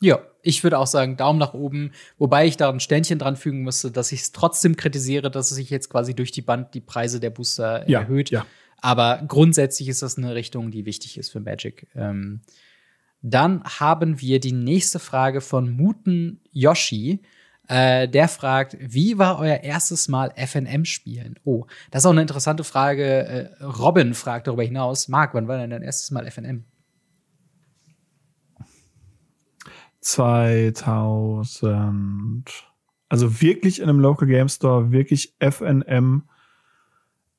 Ja, ich würde auch sagen, Daumen nach oben, wobei ich da ein Sternchen dran fügen müsste, dass ich es trotzdem kritisiere, dass es sich jetzt quasi durch die Band die Preise der Booster Ja, erhöht. ja. Aber grundsätzlich ist das eine Richtung, die wichtig ist für Magic. Ähm, dann haben wir die nächste Frage von Muten Yoshi. Äh, der fragt, wie war euer erstes Mal FNM spielen? Oh, das ist auch eine interessante Frage. Äh, Robin fragt darüber hinaus. Marc, wann war denn dein erstes Mal FNM? 2000. Also wirklich in einem Local Game Store, wirklich FNM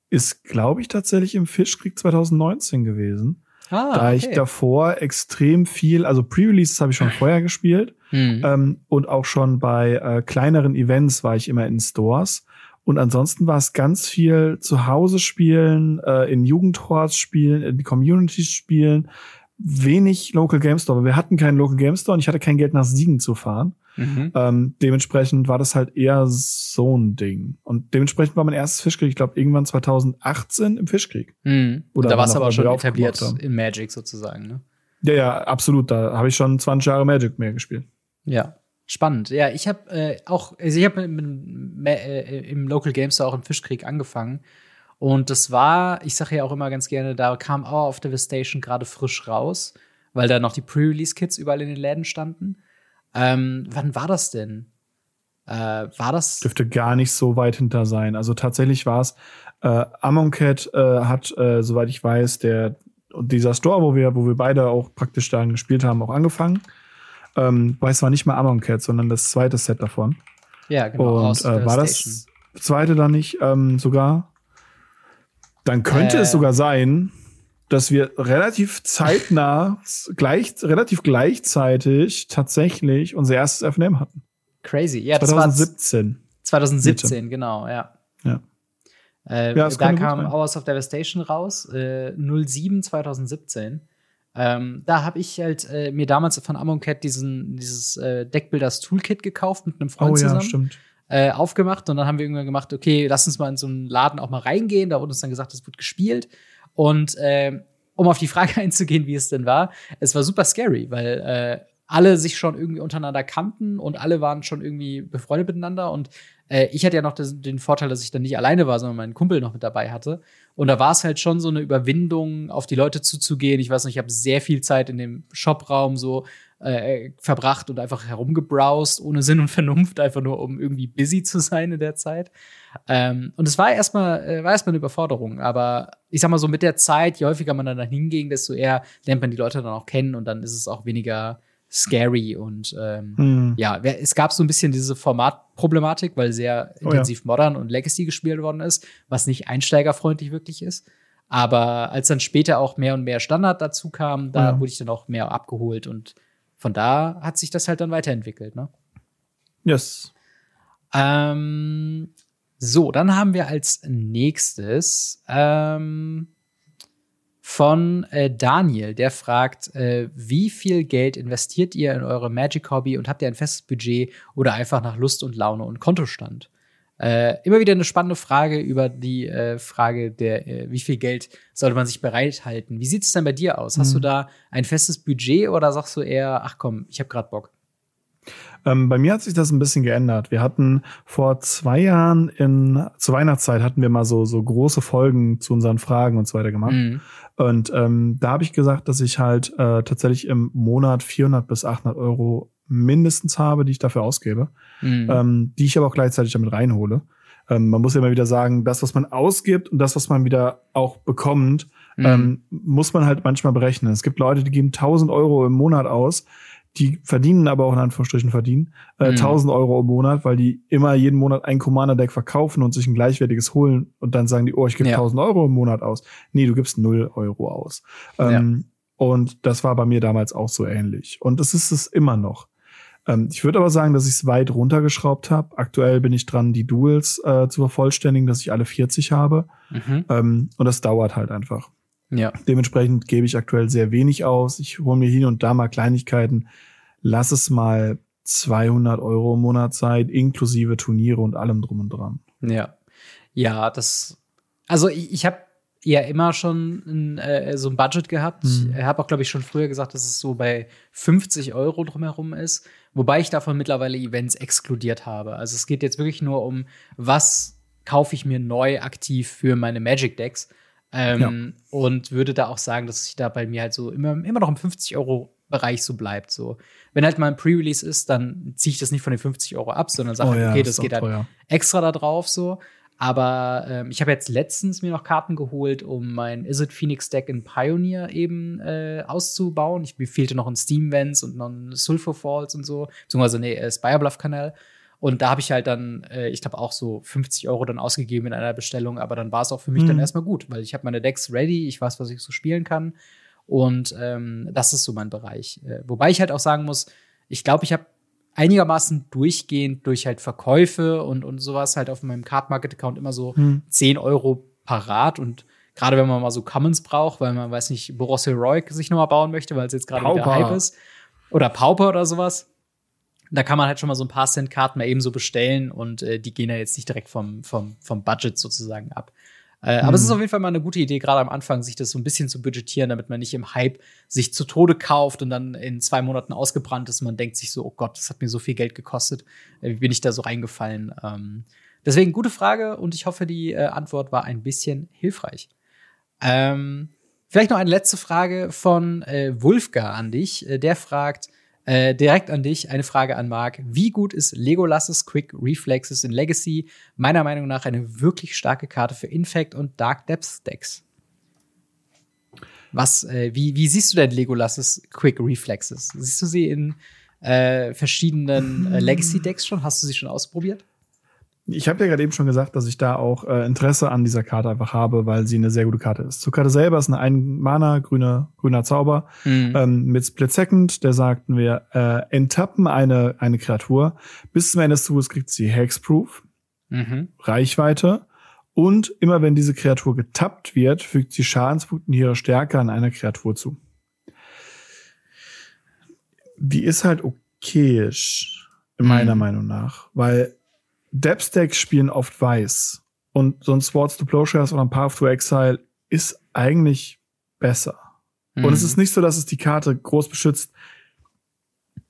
ist, glaube ich, tatsächlich im Fischkrieg 2019 gewesen. Ah, da ich davor extrem viel, also Pre-Releases habe ich schon vorher gespielt Hm. ähm, und auch schon bei äh, kleineren Events war ich immer in Stores. Und ansonsten war es ganz viel zu Hause spielen, äh, in Jugendhorts spielen, in Communities spielen, wenig Local Game Store. Aber wir hatten keinen Local Game Store und ich hatte kein Geld nach Siegen zu fahren. Mhm. Ähm, dementsprechend war das halt eher so ein Ding. Und dementsprechend war mein erstes Fischkrieg, ich glaube, irgendwann 2018 im Fischkrieg. Mhm. Oder da du auch aber schon etabliert in Magic sozusagen, ne? Ja, ja, absolut. Da habe ich schon 20 Jahre Magic mehr gespielt. Ja. Spannend. Ja, ich habe äh, auch, also ich habe äh, im Local Game Store auch im Fischkrieg angefangen. Und das war, ich sage ja auch immer ganz gerne, da kam auch auf Devastation gerade frisch raus, weil da noch die Pre-Release-Kits überall in den Läden standen. Ähm, wann war das denn? Äh, war das? Dürfte gar nicht so weit hinter sein. Also tatsächlich war es, äh, Amonkhet äh, hat, äh, soweit ich weiß, der dieser Store, wo wir, wo wir beide auch praktisch daran gespielt haben, auch angefangen. Ähm, weil es war nicht mal Amonkhet, sondern das zweite Set davon. Ja, genau. Und äh, war das zweite dann nicht ähm, sogar? Dann könnte Äh. es sogar sein, dass wir relativ zeitnah, gleich, relativ gleichzeitig tatsächlich unser erstes FNM hatten. crazy? Ja, das war 2017. 2017, genau, ja. Ja. Äh, Ja, da kam. Hours of Devastation raus, äh, 07 2017. Ähm, da habe ich halt äh, mir damals von Amonkhet diesen dieses äh, Deckbuilders Toolkit gekauft mit einem Freund Oh ja, zusammen, stimmt. Äh, aufgemacht und dann haben wir irgendwann gemacht, okay, lass uns mal in so einen Laden auch mal reingehen. Da wurde uns dann gesagt, es wird gespielt und ähm, um auf die Frage einzugehen, wie es denn war, es war super scary, weil äh, alle sich schon irgendwie untereinander kannten und alle waren schon irgendwie befreundet miteinander und äh, ich hatte ja noch das, den Vorteil, dass ich dann nicht alleine war, sondern meinen Kumpel noch mit dabei hatte. Und da war es halt schon so eine Überwindung, auf die Leute zuzugehen. Ich weiß nicht, ich habe sehr viel Zeit in dem Shopraum so äh, verbracht und einfach herumgebrowst, ohne Sinn und Vernunft, einfach nur um irgendwie busy zu sein in der Zeit. Ähm, und es war erstmal, äh, war erstmal eine Überforderung. Aber ich sag mal so, mit der Zeit, je häufiger man dann hinging, desto eher lernt man die Leute dann auch kennen und dann ist es auch weniger scary und ähm, Hm. ja, es gab so ein bisschen diese Formatproblematik, weil sehr Oh ja. intensiv Modern und Legacy gespielt worden ist, was nicht einsteigerfreundlich wirklich ist. Aber als dann später auch mehr und mehr Standard dazu kam, da Ja. wurde ich dann auch mehr abgeholt und von da hat sich das halt dann weiterentwickelt, ne? Yes. Ähm, so, dann haben wir als nächstes ähm, von äh, Daniel, der fragt, äh, wie viel Geld investiert ihr in eure Magic-Hobby und habt ihr ein festes Budget oder einfach nach Lust und Laune und Kontostand? Äh, immer wieder eine spannende Frage über die äh, Frage der, äh, wie viel Geld sollte man sich bereithalten. Wie sieht es denn bei dir aus? Hast Mhm. du da ein festes Budget oder sagst du eher, ach komm, ich habe gerade Bock? Ähm, bei mir hat sich das ein bisschen geändert. Wir hatten vor zwei Jahren in zur Weihnachtszeit hatten wir mal so so große Folgen zu unseren Fragen und so weiter gemacht. Mhm. Und ähm, da habe ich gesagt, dass ich halt äh, tatsächlich im Monat 400 bis 800 Euro mindestens habe, die ich dafür ausgebe, mhm. ähm, die ich aber auch gleichzeitig damit reinhole. Ähm, man muss ja immer wieder sagen, das, was man ausgibt und das, was man wieder auch bekommt, mhm. ähm, muss man halt manchmal berechnen. Es gibt Leute, die geben 1000 Euro im Monat aus, die verdienen aber auch in Anführungsstrichen verdienen äh, mhm. 1000 Euro im Monat, weil die immer jeden Monat ein Commander-Deck verkaufen und sich ein gleichwertiges holen und dann sagen die, oh, ich gebe ja. 1000 Euro im Monat aus. Nee, du gibst 0 Euro aus. Ähm, ja. Und das war bei mir damals auch so ähnlich. Und das ist es immer noch. Ähm, ich würde aber sagen, dass ich es weit runtergeschraubt habe. Aktuell bin ich dran, die Duels äh, zu vervollständigen, dass ich alle 40 habe. Mhm. Ähm, und das dauert halt einfach. Ja. Dementsprechend gebe ich aktuell sehr wenig aus. Ich hole mir hin und da mal Kleinigkeiten. Lass es mal 200 Euro im Monat sein, inklusive Turniere und allem drum und dran. Ja. Ja, das. Also ich, ich habe ja immer schon ein, äh, so ein Budget gehabt. Mhm. Ich habe auch, glaube ich, schon früher gesagt, dass es so bei 50 Euro drumherum ist. Wobei ich davon mittlerweile Events exkludiert habe. Also es geht jetzt wirklich nur um, was kaufe ich mir neu aktiv für meine Magic Decks. Ähm, ja. Und würde da auch sagen, dass sich da bei mir halt so immer, immer noch im 50 Euro Bereich so bleibt. So, wenn halt mal ein Pre-Release ist, dann ziehe ich das nicht von den 50 Euro ab, sondern sage, oh, halt, okay, das, das geht halt extra da drauf so. Aber ähm, ich habe jetzt letztens mir noch Karten geholt, um mein Is It Phoenix Deck in Pioneer eben äh, auszubauen. Ich, mir fehlte noch ein Steam Vents und noch ein Sulfur Falls und so, beziehungsweise nee, äh, Spire Bluff Kanal. Und da habe ich halt dann, äh, ich glaube, auch so 50 Euro dann ausgegeben in einer Bestellung, aber dann war es auch für mich mhm. dann erstmal gut, weil ich habe meine Decks ready, ich weiß, was ich so spielen kann. Und ähm, das ist so mein Bereich. Äh, wobei ich halt auch sagen muss, ich glaube, ich habe einigermaßen durchgehend durch halt Verkäufe und, und sowas halt auf meinem Card Market Account immer so hm. 10 Euro parat und gerade wenn man mal so Commons braucht, weil man weiß nicht, Boros Heroic sich nochmal bauen möchte, weil es jetzt gerade wieder Hype ist oder Pauper oder sowas. Da kann man halt schon mal so ein paar Cent Karten mal eben so bestellen und äh, die gehen ja jetzt nicht direkt vom, vom, vom Budget sozusagen ab. Äh, mhm. Aber es ist hm. auf jeden Fall mal eine gute Idee, gerade am Anfang, sich das so ein bisschen zu budgetieren, damit man nicht im Hype sich zu Tode kauft und dann in zwei Monaten ausgebrannt ist. Man denkt sich so, oh Gott, das hat mir so viel Geld gekostet. Äh, wie bin ich da so reingefallen? Ähm, deswegen gute Frage und ich hoffe, die äh, Antwort war ein bisschen hilfreich. Ähm, vielleicht noch eine letzte Frage von äh, Wolfgar an dich. Äh, der fragt, äh, direkt an dich eine Frage an Marc. Wie gut ist Legolas's Quick Reflexes in Legacy? Meiner Meinung nach eine wirklich starke Karte für Infect und Dark Depth Decks. Was, äh, wie, wie siehst du denn Legolas's Quick Reflexes? Siehst du sie in äh, verschiedenen äh, Legacy Decks schon? Hast du sie schon ausprobiert? Ich habe ja gerade eben schon gesagt, dass ich da auch äh, Interesse an dieser Karte einfach habe, weil sie eine sehr gute Karte ist. Zur Karte selber ist eine ein Mana grüner grüner Zauber mhm. ähm, mit Split Second. Der sagten wir äh, enttappen eine eine Kreatur bis zum Ende des Zuges kriegt sie Hexproof, mhm. Reichweite und immer wenn diese Kreatur getappt wird, fügt sie Schadenspunkte ihrer Stärke an einer Kreatur zu. Die ist halt okayisch meiner mhm. Meinung nach, weil Depth-Decks spielen oft weiß. Und so ein Swords to Plowshares oder ein Path to Exile ist eigentlich besser. Mhm. Und es mhm. ist nicht so, dass es die Karte groß beschützt.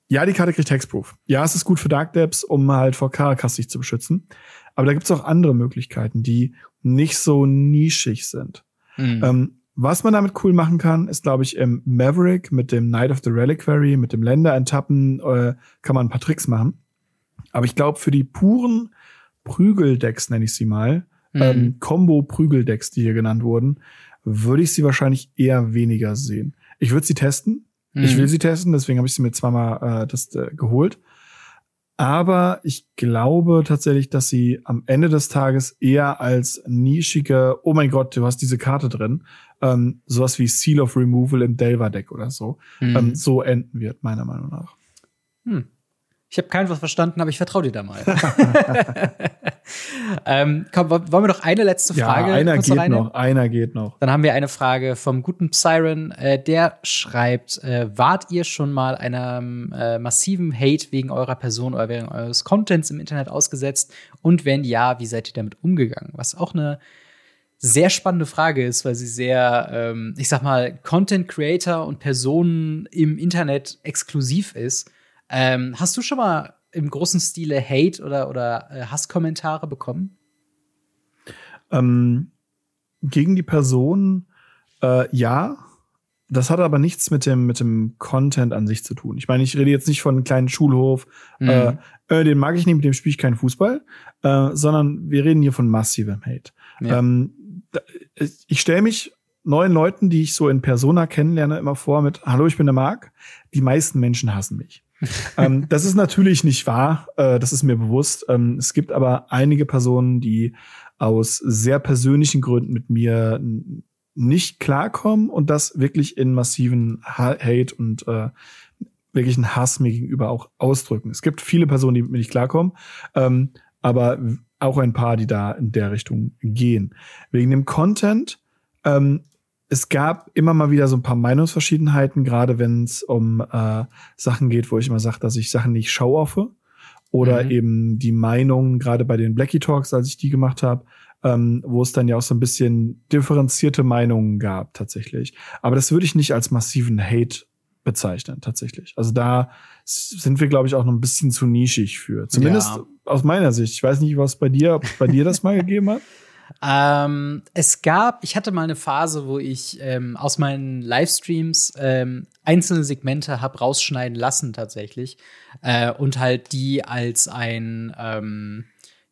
Ja, die Karte kriegt Hexproof. Ja, es ist gut für Dark Depths, um halt vor Karakas sich zu beschützen. Aber da gibt's auch andere Möglichkeiten, die nicht so nischig sind. Mhm. Ähm, was man damit cool machen kann, ist, glaube ich, im Maverick mit dem Knight of the Reliquary, mit dem Länder enttappen, äh, kann man ein paar Tricks machen. Aber ich glaube, für die puren Prügeldecks, nenne ich sie mal, mhm. ähm, Combo-Prügeldecks, die hier genannt wurden, würde ich sie wahrscheinlich eher weniger sehen. Ich würde sie testen. Mhm. Ich will sie testen, deswegen habe ich sie mir zweimal äh, das äh, geholt. Aber ich glaube tatsächlich, dass sie am Ende des Tages eher als nischige, oh mein Gott, du hast diese Karte drin, ähm, sowas wie Seal of Removal im Delver-Deck oder so, mhm. ähm, so enden wird, meiner Meinung nach. Hm. Ich habe kein was verstanden, aber ich vertraue dir da mal. ähm, komm, wollen wir noch eine letzte Frage? Ja, einer geht rein? noch, einer geht noch. Dann haben wir eine Frage vom guten Psyren. Äh, der schreibt, äh, wart ihr schon mal einem äh, massiven Hate wegen eurer Person oder wegen eures Contents im Internet ausgesetzt? Und wenn ja, wie seid ihr damit umgegangen? Was auch eine sehr spannende Frage ist, weil sie sehr, ähm, ich sag mal, Content Creator und Personen im Internet exklusiv ist Ähm, hast du schon mal im großen Stile Hate oder, oder äh, Hasskommentare bekommen? Ähm, gegen die Person äh, ja. Das hat aber nichts mit dem, mit dem Content an sich zu tun. Ich meine, ich rede jetzt nicht von einem kleinen Schulhof, mhm. äh, äh, den mag ich nicht, mit dem spiele ich keinen Fußball, äh, sondern wir reden hier von massivem Hate. Ja. Ähm, ich stelle mich neuen Leuten, die ich so in Persona kennenlerne, immer vor mit Hallo, ich bin der Marc. Die meisten Menschen hassen mich. Ähm, das ist natürlich nicht wahr, äh, das ist mir bewusst. Ähm, es gibt aber einige Personen, die aus sehr persönlichen Gründen mit mir nicht klarkommen und das wirklich in massiven Hate und äh, wirklichen Hass mir gegenüber auch ausdrücken. Es gibt viele Personen, die mit mir nicht klarkommen, ähm, aber auch ein paar, die da in der Richtung gehen. Wegen dem Content, ähm, es gab immer mal wieder so ein paar Meinungsverschiedenheiten, gerade wenn es um äh, Sachen geht, wo ich immer sage, dass ich Sachen nicht show-offe. Oder mhm. eben die Meinung, gerade bei den Blackie Talks, als ich die gemacht habe, ähm, wo es dann ja auch so ein bisschen differenzierte Meinungen gab tatsächlich. Aber das würde ich nicht als massiven Hate bezeichnen tatsächlich. Also da sind wir, glaube ich, auch noch ein bisschen zu nischig für. Zumindest ja. aus meiner Sicht. Ich weiß nicht, was bei dir, ob bei dir das mal gegeben hat. Ähm, es gab, ich hatte mal eine Phase, wo ich ähm, aus meinen Livestreams ähm, einzelne Segmente habe rausschneiden lassen tatsächlich äh, und halt die als ein ähm,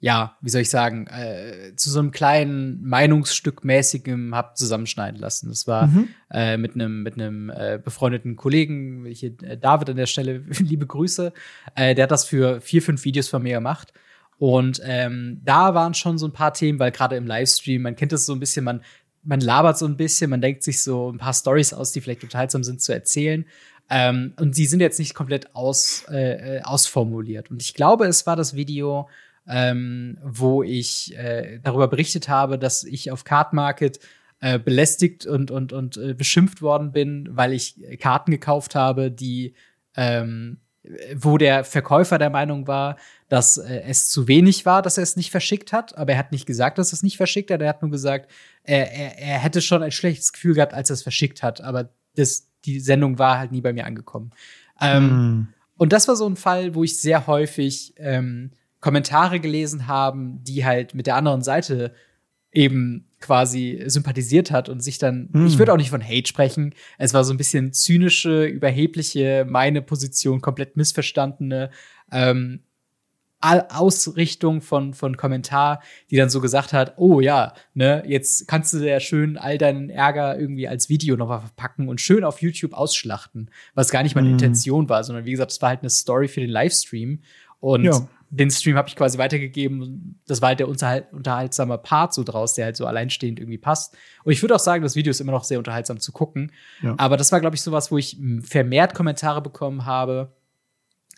ja, wie soll ich sagen, äh, zu so einem kleinen Meinungsstück mäßigem hab zusammenschneiden lassen. Das war mhm. äh, mit einem mit einem äh, befreundeten Kollegen, hier äh, David an der Stelle, liebe Grüße. Äh, der hat das für vier, fünf Videos von mir gemacht. Und ähm, da waren schon so ein paar Themen, weil gerade im Livestream, man kennt das so ein bisschen, man, man labert so ein bisschen, man denkt sich so ein paar Stories aus, die vielleicht unterhaltsam sind zu erzählen. Ähm, und die sind jetzt nicht komplett aus, äh, äh ausformuliert. Und ich glaube, es war das Video, ähm, wo ich äh, darüber berichtet habe, dass ich auf Card Market äh, belästigt und, und, und äh, beschimpft worden bin, weil ich Karten gekauft habe, die ähm, wo der Verkäufer der Meinung war, dass äh, es zu wenig war, dass er es nicht verschickt hat. Aber er hat nicht gesagt, dass er es nicht verschickt hat. Er hat nur gesagt, er, er, er hätte schon ein schlechtes Gefühl gehabt, als er es verschickt hat. Aber das, die Sendung war halt nie bei mir angekommen. Ähm, mm. Und das war so ein Fall, wo ich sehr häufig ähm, Kommentare gelesen haben, die halt mit der anderen Seite eben quasi sympathisiert hat und sich dann, hm. ich würde auch nicht von Hate sprechen, es war so ein bisschen zynische, überhebliche, meine Position komplett missverstandene ähm, Ausrichtung von, von Kommentar, die dann so gesagt hat, oh ja, ne, jetzt kannst du ja schön all deinen Ärger irgendwie als Video nochmal verpacken und schön auf YouTube ausschlachten, was gar nicht meine hm. Intention war, sondern wie gesagt, es war halt eine Story für den Livestream und ja den Stream habe ich quasi weitergegeben. Das war halt der unterhalt unterhaltsame Part so draus, der halt so alleinstehend irgendwie passt. Und ich würde auch sagen, das Video ist immer noch sehr unterhaltsam zu gucken. Ja. Aber das war, glaube ich, sowas, wo ich vermehrt Kommentare bekommen habe,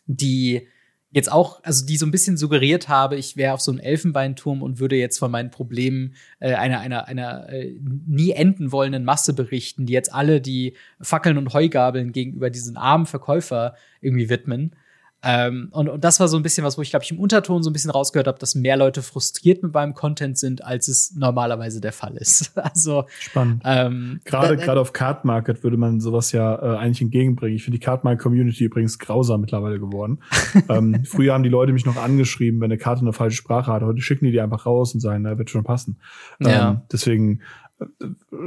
die jetzt auch, also die so ein bisschen suggeriert habe, ich wäre auf so einem Elfenbeinturm und würde jetzt von meinen Problemen äh, einer, einer, einer äh, nie enden wollenden Masse berichten, die jetzt alle die Fackeln und Heugabeln gegenüber diesen armen Verkäufer irgendwie widmen. Ähm, und, und das war so ein bisschen was, wo ich, glaube ich, im Unterton so ein bisschen rausgehört habe, dass mehr Leute frustriert mit meinem Content sind, als es normalerweise der Fall ist. also spannend. Ähm, gerade äh, gerade auf Card Market würde man sowas ja äh, eigentlich entgegenbringen. Ich finde die Card Market Community übrigens grausam mittlerweile geworden. ähm, früher haben die Leute mich noch angeschrieben, wenn eine Karte eine falsche Sprache hat. Heute schicken die die einfach raus und sagen, na, wird schon passen. Ja. Ähm, deswegen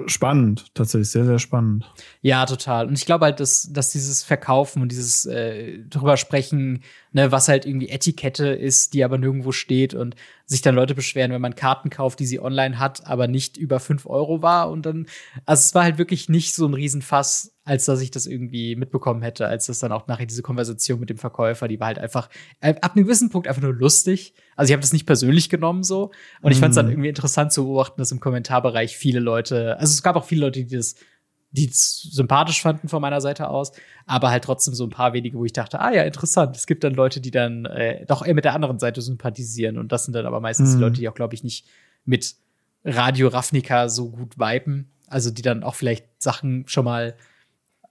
spannend, tatsächlich sehr, sehr spannend. Ja, total. Und ich glaube halt, dass, dass dieses Verkaufen und dieses äh, drüber sprechen, ne, was halt irgendwie Etikette ist, die aber nirgendwo steht und sich dann Leute beschweren, wenn man Karten kauft, die sie online hat, aber nicht über fünf Euro war. Und dann, also es war halt wirklich nicht so ein Riesenfass, als dass ich das irgendwie mitbekommen hätte, als das dann auch nachher diese Konversation mit dem Verkäufer, die war halt einfach äh, ab einem gewissen Punkt einfach nur lustig. Also ich habe das nicht persönlich genommen so. Und ich fand es dann mhm. irgendwie interessant zu beobachten, dass im Kommentarbereich viele Leute, also es gab auch viele Leute, die das die sympathisch fanden von meiner Seite aus, aber halt trotzdem so ein paar wenige, wo ich dachte, ah ja, interessant. Es gibt dann Leute, die dann äh, doch eher mit der anderen Seite sympathisieren und das sind dann aber meistens mhm. die Leute, die auch, glaube ich, nicht mit Radio Ravnica so gut viben. Also die dann auch vielleicht Sachen schon mal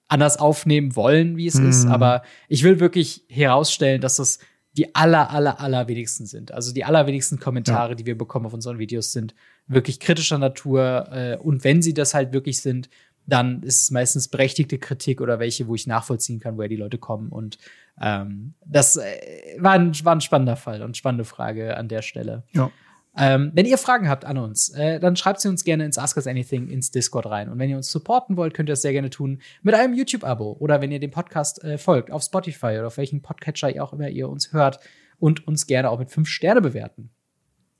anders aufnehmen wollen, wie es mhm. ist. Aber ich will wirklich herausstellen, dass das die aller, aller, aller wenigsten sind. Also die allerwenigsten Kommentare, ja. die wir bekommen auf unseren Videos, sind wirklich kritischer Natur. Äh, und wenn sie das halt wirklich sind, dann ist es meistens berechtigte Kritik oder welche, wo ich nachvollziehen kann, woher die Leute kommen. Und ähm, das äh, war, ein, war ein spannender Fall und spannende Frage an der Stelle. Ja. Ähm, wenn ihr Fragen habt an uns, äh, dann schreibt sie uns gerne ins Ask Us Anything ins Discord rein. Und wenn ihr uns supporten wollt, könnt ihr das sehr gerne tun mit einem YouTube-Abo oder wenn ihr dem Podcast äh, folgt auf Spotify oder auf welchen Podcatcher ihr auch immer ihr uns hört und uns gerne auch mit fünf Sterne bewerten.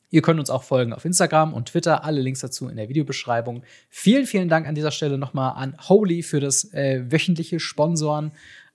Ihr könnt uns auch folgen auf Instagram und Twitter. Alle Links dazu in der Videobeschreibung. Vielen, vielen Dank an dieser Stelle nochmal an Holy für das äh, wöchentliche Sponsoren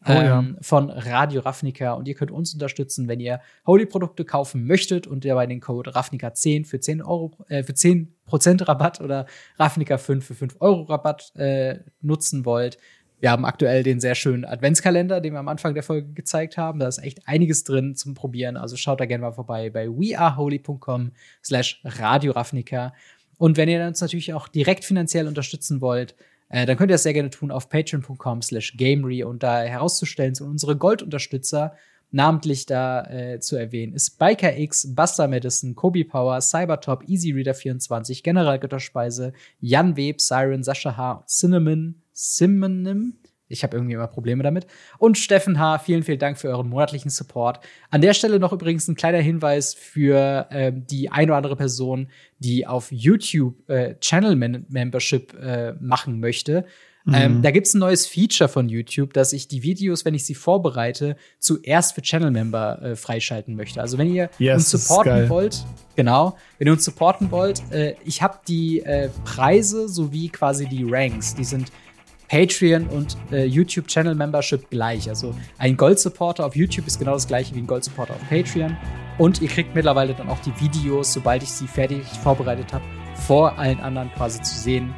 Oh ja. ähm, von Radio Ravnica. Und ihr könnt uns unterstützen, wenn ihr Holy-Produkte kaufen möchtet und dabei den Code Ravnica10 für 10 Euro, äh, für 10% Rabatt oder Ravnica5 für 5 Euro Rabatt äh, nutzen wollt. Wir haben aktuell den sehr schönen Adventskalender, den wir am Anfang der Folge gezeigt haben. Da ist echt einiges drin zum Probieren. Also schaut da gerne mal vorbei bei weareholy.com slash Radio Ravnica. Und wenn ihr uns natürlich auch direkt finanziell unterstützen wollt, äh, dann könnt ihr das sehr gerne tun auf patreon.com slash gamery und da herauszustellen sind unsere Goldunterstützer, namentlich da äh, zu erwähnen, ist Biker X, Buster Madison, Kobe Power, Cybertop, EasyReader24, General Götterspeise, Jan Web, Siren, Sascha H., Cinnamon, Simonim. Ich habe irgendwie immer Probleme damit. Und Steffen H., vielen, vielen Dank für euren monatlichen Support. An der Stelle noch übrigens ein kleiner Hinweis für ähm, die eine oder andere Person, die auf YouTube äh, Channel Membership äh, machen möchte. Ähm, da gibt's ein neues Feature von YouTube, dass ich die Videos, wenn ich sie vorbereite, zuerst für Channel-Member äh, freischalten möchte. Also wenn ihr Yes, uns supporten wollt, genau, wenn ihr uns supporten wollt, äh, ich habe die äh, Preise sowie quasi die Ranks, die sind Patreon und äh, YouTube Channel Membership gleich. Also ein Gold Supporter auf YouTube ist genau das gleiche wie ein Gold Supporter auf Patreon. Und ihr kriegt mittlerweile dann auch die Videos, sobald ich sie fertig vorbereitet habe, vor allen anderen quasi zu sehen.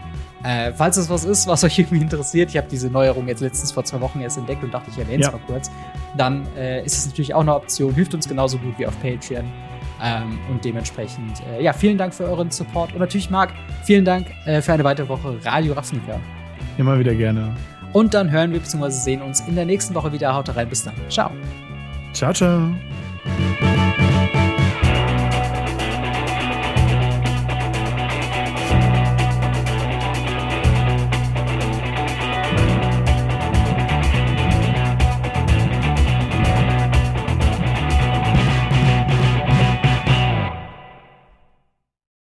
Äh, falls es was ist, was euch irgendwie interessiert, ich habe diese Neuerung jetzt letztens vor zwei Wochen erst entdeckt und dachte, ich erwähne es Ja. mal kurz, dann äh, ist es natürlich auch eine Option, hilft uns genauso gut wie auf Patreon. Ähm, und dementsprechend, äh, ja, vielen Dank für euren Support. Und natürlich, Marc, vielen Dank äh, für eine weitere Woche Radio Ravnica. Immer wieder gerne. Und dann hören wir bzw. sehen uns in der nächsten Woche wieder. Haut rein, bis dann. Ciao. Ciao, ciao.